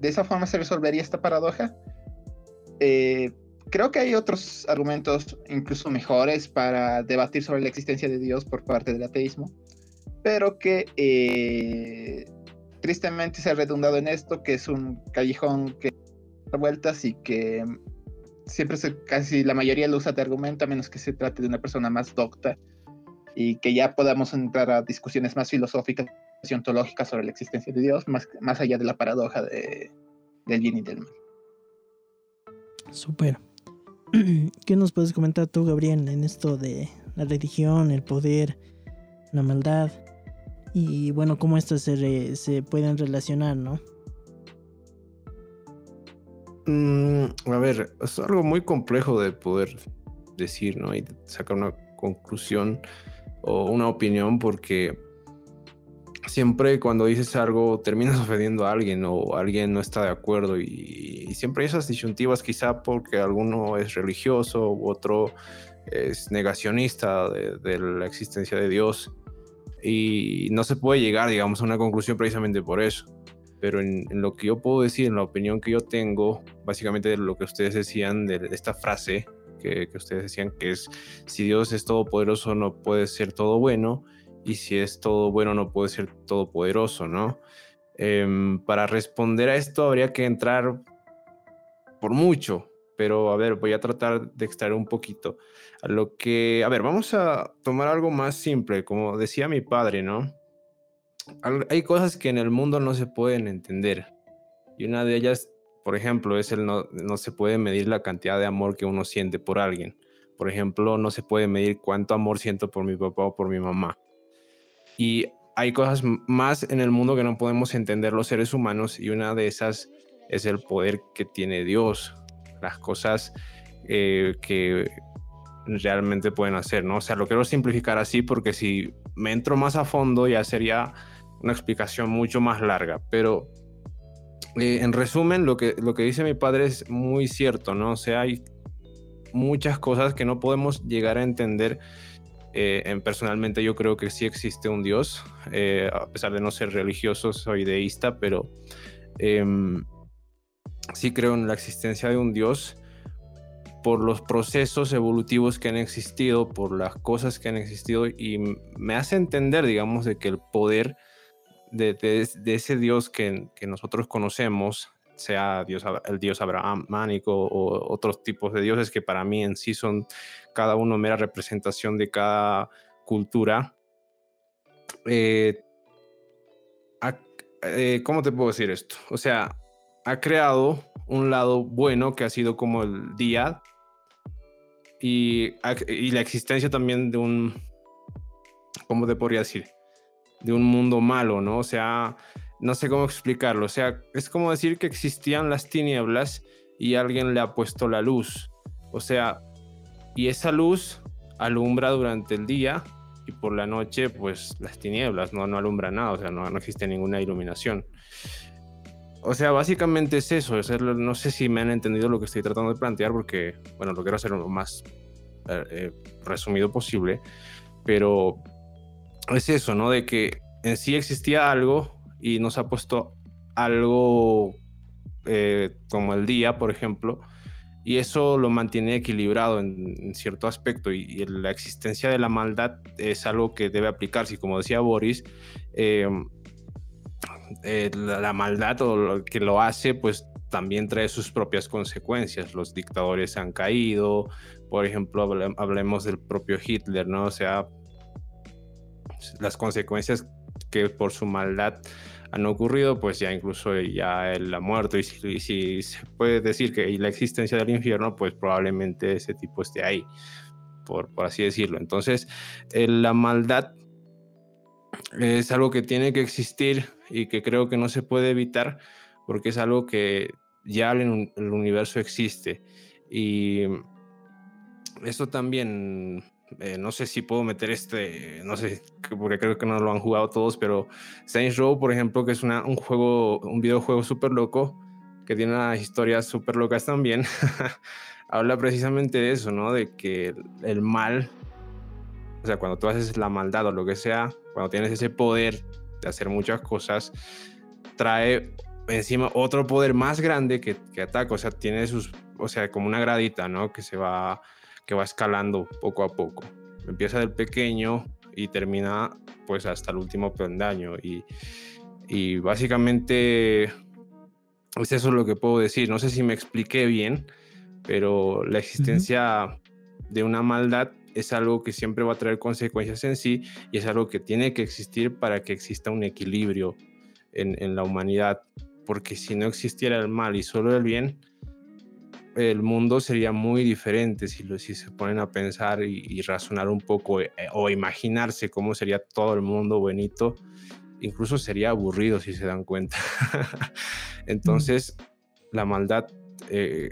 de esa forma se resolvería esta paradoja. Eh, creo que hay otros argumentos incluso mejores para debatir sobre la existencia de Dios por parte del ateísmo, pero que eh, tristemente se ha redundado en esto, que es un callejón que da vueltas y que siempre casi la mayoría lo usa de argumento, a menos que se trate de una persona más docta y que ya podamos entrar a discusiones más filosóficas y ontológicas sobre la existencia de Dios, más, más allá de la paradoja de, del bien y del mal. Super. ¿Qué nos puedes comentar tú, Gabriel, en esto de la religión, el poder, la maldad? Y bueno, cómo estos se, se pueden relacionar, ¿no? Mm, a ver, es algo muy complejo de poder decir, ¿no? Y sacar una conclusión o una opinión porque siempre cuando dices algo terminas ofendiendo a alguien o alguien no está de acuerdo y, siempre hay esas disyuntivas quizá porque alguno es religioso u otro es negacionista de, la existencia de Dios y no se puede llegar digamos a una conclusión precisamente por eso. Pero en, lo que yo puedo decir, en la opinión que yo tengo, básicamente de lo que ustedes decían de esta frase que, ustedes decían que es si Dios es todopoderoso no puede ser todo bueno y si es todo bueno no puede ser todopoderoso, ¿no? Em, para responder a esto habría que entrar por mucho, pero a ver, voy a tratar de extraer un poquito. A lo que, a ver, vamos a tomar algo más simple, como decía mi padre, ¿no? Hay cosas que en el mundo no se pueden entender y una de ellas por ejemplo, es el no, no se puede medir la cantidad de amor que uno siente por alguien. Por ejemplo, no se puede medir cuánto amor siento por mi papá o por mi mamá. Y hay cosas más en el mundo que no podemos entender los seres humanos y una de esas es el poder que tiene Dios, las cosas eh, que realmente pueden hacer, ¿no? O sea, lo quiero simplificar así porque si me entro más a fondo ya sería una explicación mucho más larga, pero eh, en resumen, lo que, lo que dice mi padre es muy cierto, ¿no? O sea, hay muchas cosas que no podemos llegar a entender. Eh, en, personalmente yo creo que sí existe un Dios, eh, a pesar de no ser religioso, soy deísta, pero em, sí creo en la existencia de un Dios por los procesos evolutivos que han existido, por las cosas que han existido y me hace entender, digamos, de que el poder de, ese Dios que, nosotros conocemos, sea Dios, el Dios abrahámico o otros tipos de dioses que para mí en sí son cada uno mera representación de cada cultura. Eh, eh, ¿Cómo te puedo decir esto? O sea, ha creado un lado bueno que ha sido como el día y, y la existencia también de un, ¿cómo te podría decir? De un mundo malo, ¿no? O sea, no sé cómo explicarlo. O sea, es como decir que existían las tinieblas y alguien le ha puesto la luz. O sea, y esa luz alumbra durante el día y por la noche, pues las tinieblas, no, no alumbra nada, o sea, no, no existe ninguna iluminación. O sea, básicamente es eso. no sé si me han entendido lo que estoy tratando de plantear, porque, bueno, lo quiero hacer lo más eh, eh, resumido posible, pero es eso, ¿no? De que en sí existía algo y nos ha puesto algo eh, como el día, por ejemplo, y eso lo mantiene equilibrado en, cierto aspecto y, la existencia de la maldad es algo que debe aplicarse y como decía Boris, em, eh, la, maldad o lo que lo hace pues también trae sus propias consecuencias. Los dictadores han caído, por ejemplo, hablemos del propio Hitler, ¿no? O sea, las consecuencias que por su maldad han ocurrido, pues ya incluso ya él ha muerto y si, se puede decir que la existencia del infierno, pues probablemente ese tipo esté ahí, por, por así decirlo. Entonces, la maldad es algo que tiene que existir y que creo que no se puede evitar porque es algo que ya en el universo existe. Y eso también eh, no sé si puedo meter este, no sé, porque creo que no lo han jugado todos, pero Saints Row, por ejemplo, que es una, un juego, un videojuego súper loco, que tiene unas historias súper locas también, habla precisamente de eso, ¿no? De que el mal, o sea, cuando tú haces la maldad o lo que sea, cuando tienes ese poder de hacer muchas cosas, trae encima otro poder más grande que, que ataca, o sea, tiene sus, o sea, como una gradita, ¿no? Que se va que va escalando poco a poco. Empieza del pequeño y termina pues hasta el último peldaño y, y básicamente es eso lo que puedo decir. No sé si me expliqué bien, pero la existencia de una maldad es algo que siempre va a traer consecuencias en sí y es algo que tiene que existir para que exista un equilibrio en, en la humanidad. Porque si no existiera el mal y solo el bien, el mundo sería muy diferente si, si se ponen a pensar y, razonar un poco eh, o imaginarse cómo sería todo el mundo bonito. Incluso sería aburrido si se dan cuenta. Entonces, la maldad eh,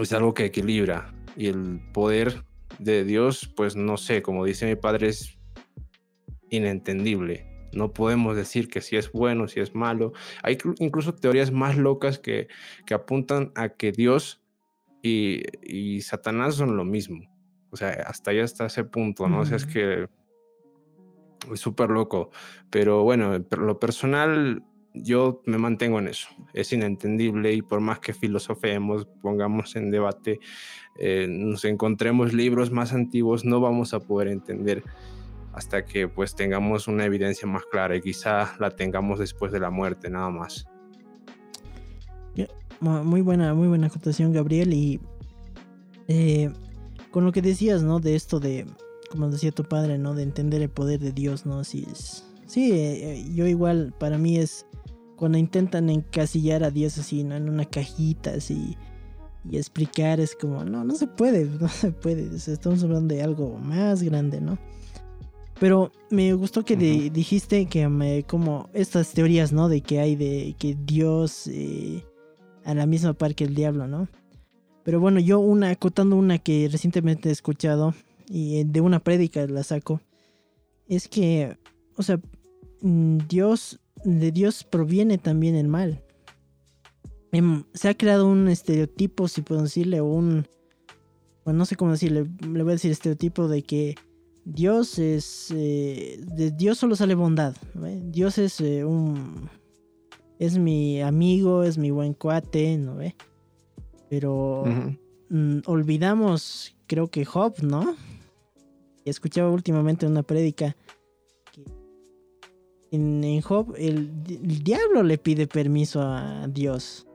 es algo que equilibra y el poder de Dios, pues no sé, como dice mi padre, es inentendible. No podemos decir que si es bueno, si es malo. Hay incluso teorías más locas que, que apuntan a que Dios y, y, Satanás son lo mismo. O sea, hasta allá está ese punto, ¿no? O sea, es que es súper loco. Pero bueno, lo personal, yo me mantengo en eso. Es inentendible y por más que filosofemos, pongamos en debate, eh, nos encontremos libros más antiguos, no vamos a poder entender hasta que pues tengamos una evidencia más clara y quizá la tengamos después de la muerte, nada más. Muy buena, muy buena acotación, Gabriel. Y eh, con lo que decías, ¿no? De esto de, como decía tu padre, ¿no? De entender el poder de Dios, ¿no? Sí, es, sí eh, yo igual, para mí es cuando intentan encasillar a Dios así, ¿no? En una cajita así y explicar, es como, no, no se puede, no se puede. estamos hablando de algo más grande, ¿no? Pero me gustó que dijiste que me, como estas teorías, ¿no? De que hay de que Dios eh, a la misma par que el diablo, ¿no? Pero bueno, yo una, acotando una que recientemente he escuchado y eh, de una prédica la saco, es que, o sea, mm, Dios de Dios proviene también el mal. Em, se ha creado un estereotipo, si puedo decirle, o un... Bueno, no sé cómo decirle, le voy a decir estereotipo de que Dios es... Eh, de Dios solo sale bondad. Dios es eh, un... Es mi amigo, es mi buen cuate, ¿no ve? Pero mm, olvidamos, creo que Job, ¿no? Escuchaba últimamente una prédica en, Job el, diablo le pide permiso a Dios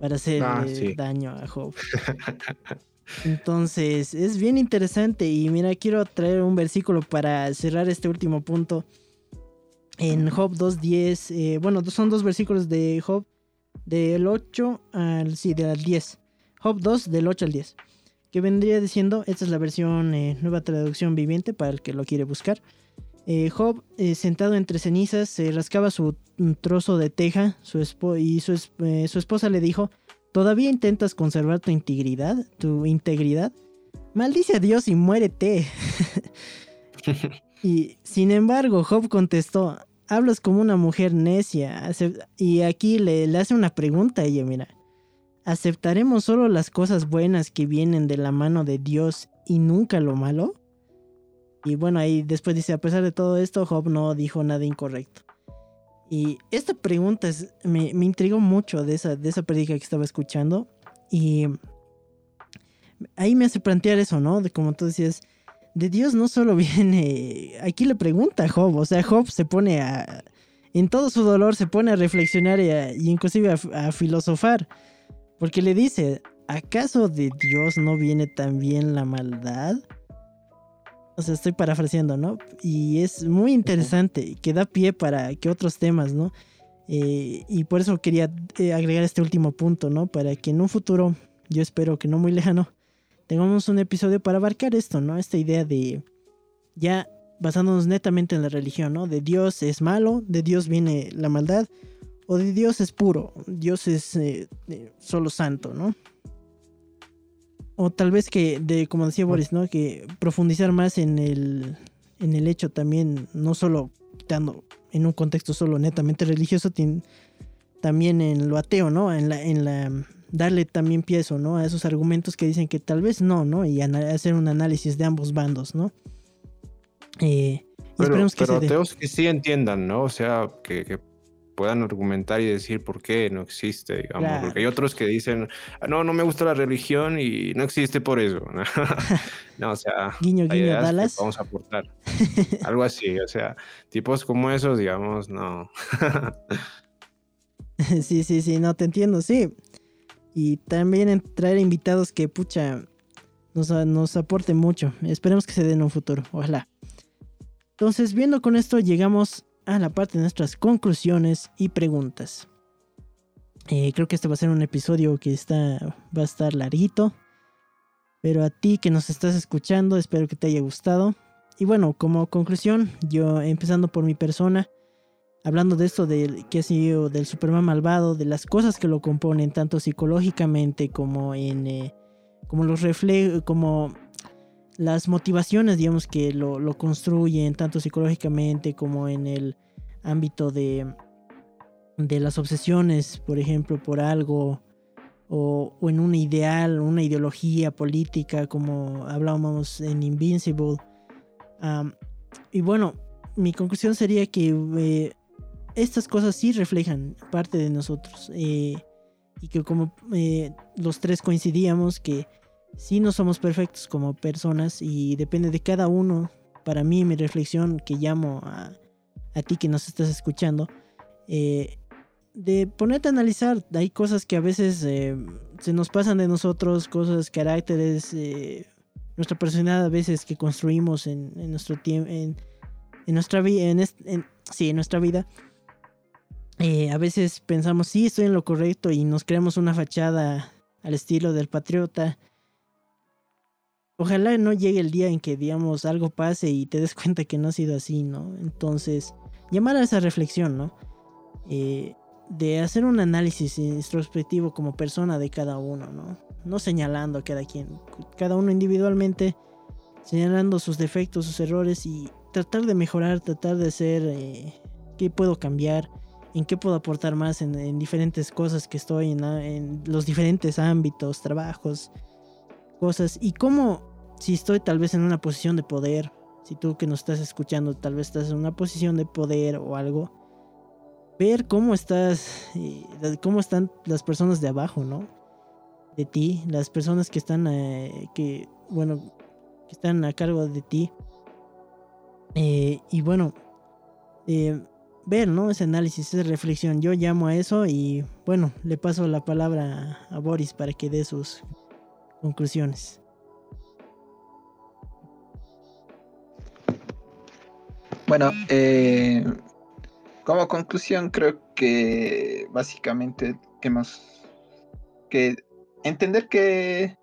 para hacer ah, daño a Job. Entonces es bien interesante y mira, quiero traer un versículo para cerrar este último punto. En Job 2.10, eh, bueno, son dos versículos de Job del 8 al, sí, del 10. Job 2 del 8 al 10. Que vendría diciendo, esta es la versión eh, nueva traducción viviente para el que lo quiere buscar. Eh, Job, eh, sentado entre cenizas, se rascaba su trozo de teja su y su, su, esposa le dijo, ¿todavía intentas conservar tu integridad? ¿Tu integridad? Maldice a Dios y muérete. y sin embargo, Job contestó, hablas como una mujer necia. Y aquí le, le hace una pregunta a ella, mira. ¿Aceptaremos solo las cosas buenas que vienen de la mano de Dios y nunca lo malo? Y bueno, ahí después dice, a pesar de todo esto, Job no dijo nada incorrecto. Y esta pregunta me, me, intrigó mucho de esa, de esa prédica que estaba escuchando. Y ahí me hace plantear eso, ¿no? De como tú decías, de Dios no solo viene... Aquí le pregunta a Job, o sea, Job se pone a... En todo su dolor se pone a reflexionar y, inclusive a, a filosofar. Porque le dice, ¿acaso de Dios no viene también la maldad? O sea, estoy parafraseando, ¿no? Y es muy interesante, que da pie para que otros temas, ¿no? Eh, y por eso quería eh, agregar este último punto, ¿no? Para que en un futuro, yo espero que no muy lejano, tengamos un episodio para abarcar esto, ¿no? Esta idea de ya basándonos netamente en la religión, ¿no? De Dios es malo, de Dios viene la maldad, o de Dios es puro, Dios es eh, solo santo, ¿no? O tal vez que, de como decía Boris, ¿no? Que profundizar más en el, en el hecho también, no solo quitando en un contexto solo netamente religioso, también en lo ateo, ¿no? En la, en la darle también piezo, ¿no? A esos argumentos que dicen que tal vez no, ¿no? Y hacer un análisis de ambos bandos, ¿no? Eh, pero, que ateos que sí entiendan, ¿no? O sea, que puedan argumentar y decir por qué no existe, digamos. Porque hay otros que dicen, ah, no, no me gusta la religión y no existe por eso. no, o sea, guiño, guiño, Dallas. vamos a aportar. Algo así, o sea, tipos como esos, digamos, no. sí, sí, sí, no te entiendo, sí. Y también traer invitados que, pucha, nos, nos aporten mucho. Esperemos que se den en un futuro, ojalá. Entonces, viendo con esto, llegamos a la parte de nuestras conclusiones y preguntas. Eh, creo que este va a ser un episodio que está, va a estar larguito. Pero a ti que nos estás escuchando, espero que te haya gustado. Y bueno, como conclusión, yo empezando por mi persona, hablando de esto del que ha sido del Superman malvado, de las cosas que lo componen tanto psicológicamente como en eh, como los reflejos, como las motivaciones, digamos que lo, lo, construyen tanto psicológicamente como en el ámbito de de las obsesiones, por ejemplo, por algo o, o en un ideal, una ideología política, como hablábamos en Invincible. y bueno, mi conclusión sería que eh, estas cosas sí reflejan parte de nosotros. Eh, y que como eh, los tres coincidíamos que sí no somos perfectos como personas y depende de cada uno. Para mí mi reflexión que llamo a, a ti que nos estás escuchando, eh, de ponerte a analizar, hay cosas que a veces se nos pasan de nosotros, cosas, caracteres, nuestra personalidad a veces que construimos en, nuestro tiempo, en, nuestra vida, en, sí, en nuestra vida eh, a veces pensamos, sí, estoy en lo correcto y nos creamos una fachada al estilo del patriota. Ojalá no llegue el día en que, digamos, algo pase y te des cuenta que no ha sido así, ¿no? Entonces, llamar a esa reflexión, ¿no? Eh, de hacer un análisis introspectivo como persona de cada uno, ¿no? No señalando a cada quien, cada uno individualmente, señalando sus defectos, sus errores y tratar de mejorar, tratar de ser, eh, qué puedo cambiar, en qué puedo aportar más en, diferentes cosas que estoy en, los diferentes ámbitos, trabajos, cosas y cómo si estoy tal vez en una posición de poder, si tú que nos estás escuchando tal vez estás en una posición de poder o algo, ver cómo estás, eh, cómo están las personas de abajo, ¿no? De ti, las personas que están, eh, que, bueno, que están a cargo de ti. Eh, y bueno, ver, ¿no? Ese análisis, esa reflexión. Yo llamo a eso y bueno, le paso la palabra a Boris para que dé sus conclusiones. Bueno, eh, como conclusión creo que básicamente que hemos que entender que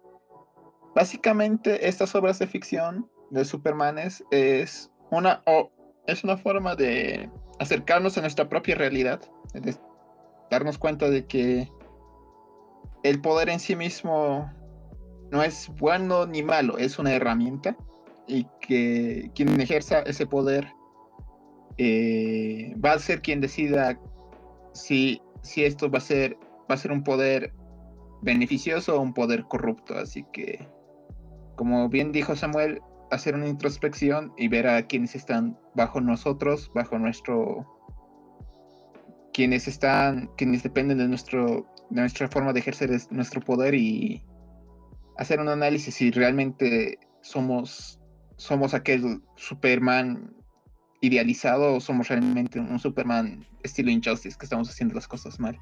básicamente estas obras de ficción de Supermanes es una o es una forma de acercarnos a nuestra propia realidad, darnos cuenta de que el poder en sí mismo no es bueno ni malo, es una herramienta y que quien ejerza ese poder eh, va a ser quien decida si, si esto va a ser va a ser un poder beneficioso o un poder corrupto. Así que, como bien dijo Samuel, hacer una introspección y ver a quienes están bajo nosotros, bajo nuestro quienes están, quienes dependen de nuestro, de nuestra forma de ejercer nuestro poder y hacer un análisis si realmente somos, somos aquel Superman idealizado o somos realmente un Superman estilo Injustice que estamos haciendo las cosas mal.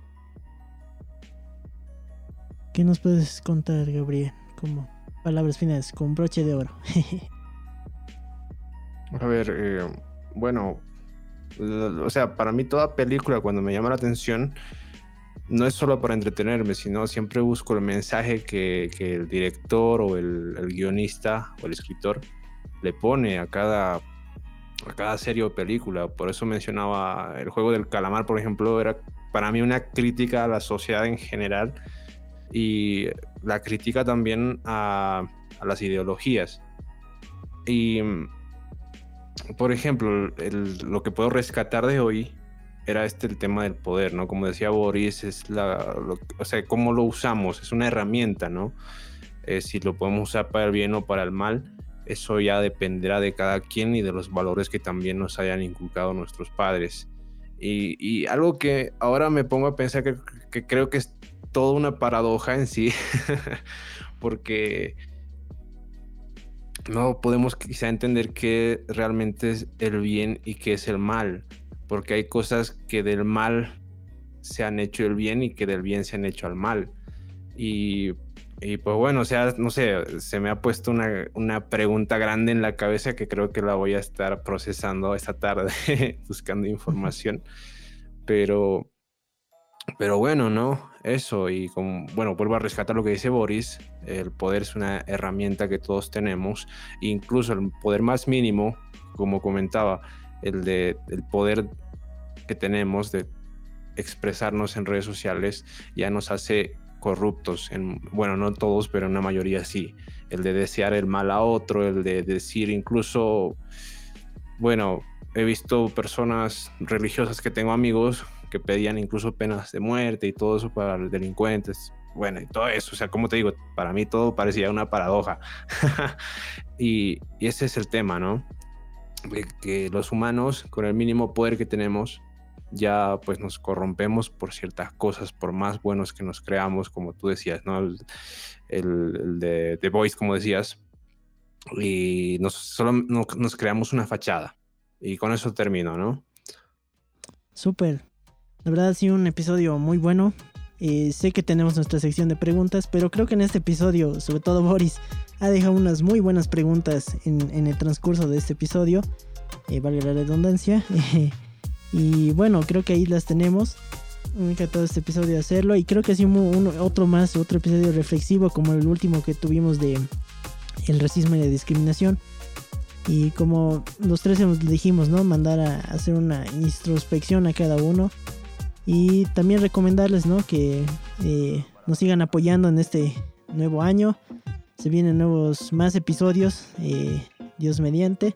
¿Qué nos puedes contar, Gabriel? Como palabras finales, con broche de oro. A ver, eh, bueno, o sea, para mí toda película cuando me llama la atención no es solo para entretenerme, sino siempre busco el mensaje que, el director o el, guionista o el escritor le pone a cada, cada serie o película. Por eso mencionaba el juego del calamar, por ejemplo, era para mí una crítica a la sociedad en general y la crítica también a, las ideologías. Y por ejemplo, lo que puedo rescatar de hoy era este el tema del poder, ¿no? Como decía Boris, es la, o sea, cómo lo usamos, es una herramienta, ¿no? Eh, si lo podemos usar para el bien o para el mal, eso ya dependerá de cada quien y de los valores que también nos hayan inculcado nuestros padres. Y, algo que ahora me pongo a pensar que, que creo que es toda una paradoja en sí, porque no podemos quizá entender qué realmente es el bien y qué es el mal, porque hay cosas que del mal se han hecho el bien y que del bien se han hecho al mal. Y, pues bueno, o sea, no sé, se me ha puesto una, una, pregunta grande en la cabeza que creo que la voy a estar procesando esta tarde, buscando información. Pero, pero bueno, ¿no? Eso, y como, bueno, vuelvo a rescatar lo que dice Boris, el poder es una herramienta que todos tenemos, incluso el poder más mínimo, como comentaba, el de el poder que tenemos de expresarnos en redes sociales ya nos hace corruptos, en, bueno, no todos, pero en una mayoría sí. El de desear el mal a otro, el de decir incluso, bueno, he visto personas religiosas que tengo amigos que pedían incluso penas de muerte y todo eso para delincuentes. Bueno, y todo eso, o sea, como te digo, para mí todo parecía una paradoja. y, y, ese es el tema, ¿no? que los humanos, con el mínimo poder que tenemos, ya pues nos corrompemos por ciertas cosas, por más buenos que nos creamos, como tú decías, ¿no? El, el, de The Voice, como decías, y nos, solo nos creamos una fachada. Y con eso termino, ¿no? Súper. La verdad ha sido un episodio muy bueno. Eh, sé que tenemos nuestra sección de preguntas, pero creo que en este episodio, sobre todo Boris, ha dejado unas muy buenas preguntas en, en el transcurso de este episodio. Eh, valga la redundancia. Y bueno, creo que ahí las tenemos. Me todo este episodio de hacerlo. Y creo que sí, otro más, otro episodio reflexivo como el último que tuvimos de el racismo y la discriminación. Y como los tres dijimos, ¿no? Mandar a hacer una introspección a cada uno. Y también recomendarles, ¿no? Que eh, nos sigan apoyando en este nuevo año. Se vienen nuevos más episodios. Eh, Dios mediante.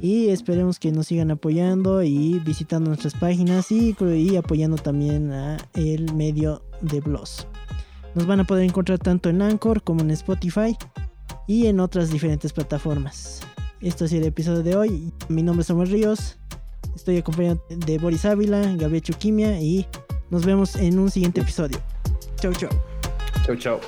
Y esperemos que nos sigan apoyando y visitando nuestras páginas y, apoyando también a el medio de blogs. Nos van a poder encontrar tanto en Anchor como en Spotify y en otras diferentes plataformas. Esto sido el episodio de hoy. Mi nombre es Samuel Ríos. Estoy acompañado de Boris Ávila, Gabriel Chuquimia y nos vemos en un siguiente episodio. Chau, chau. Chau, chau.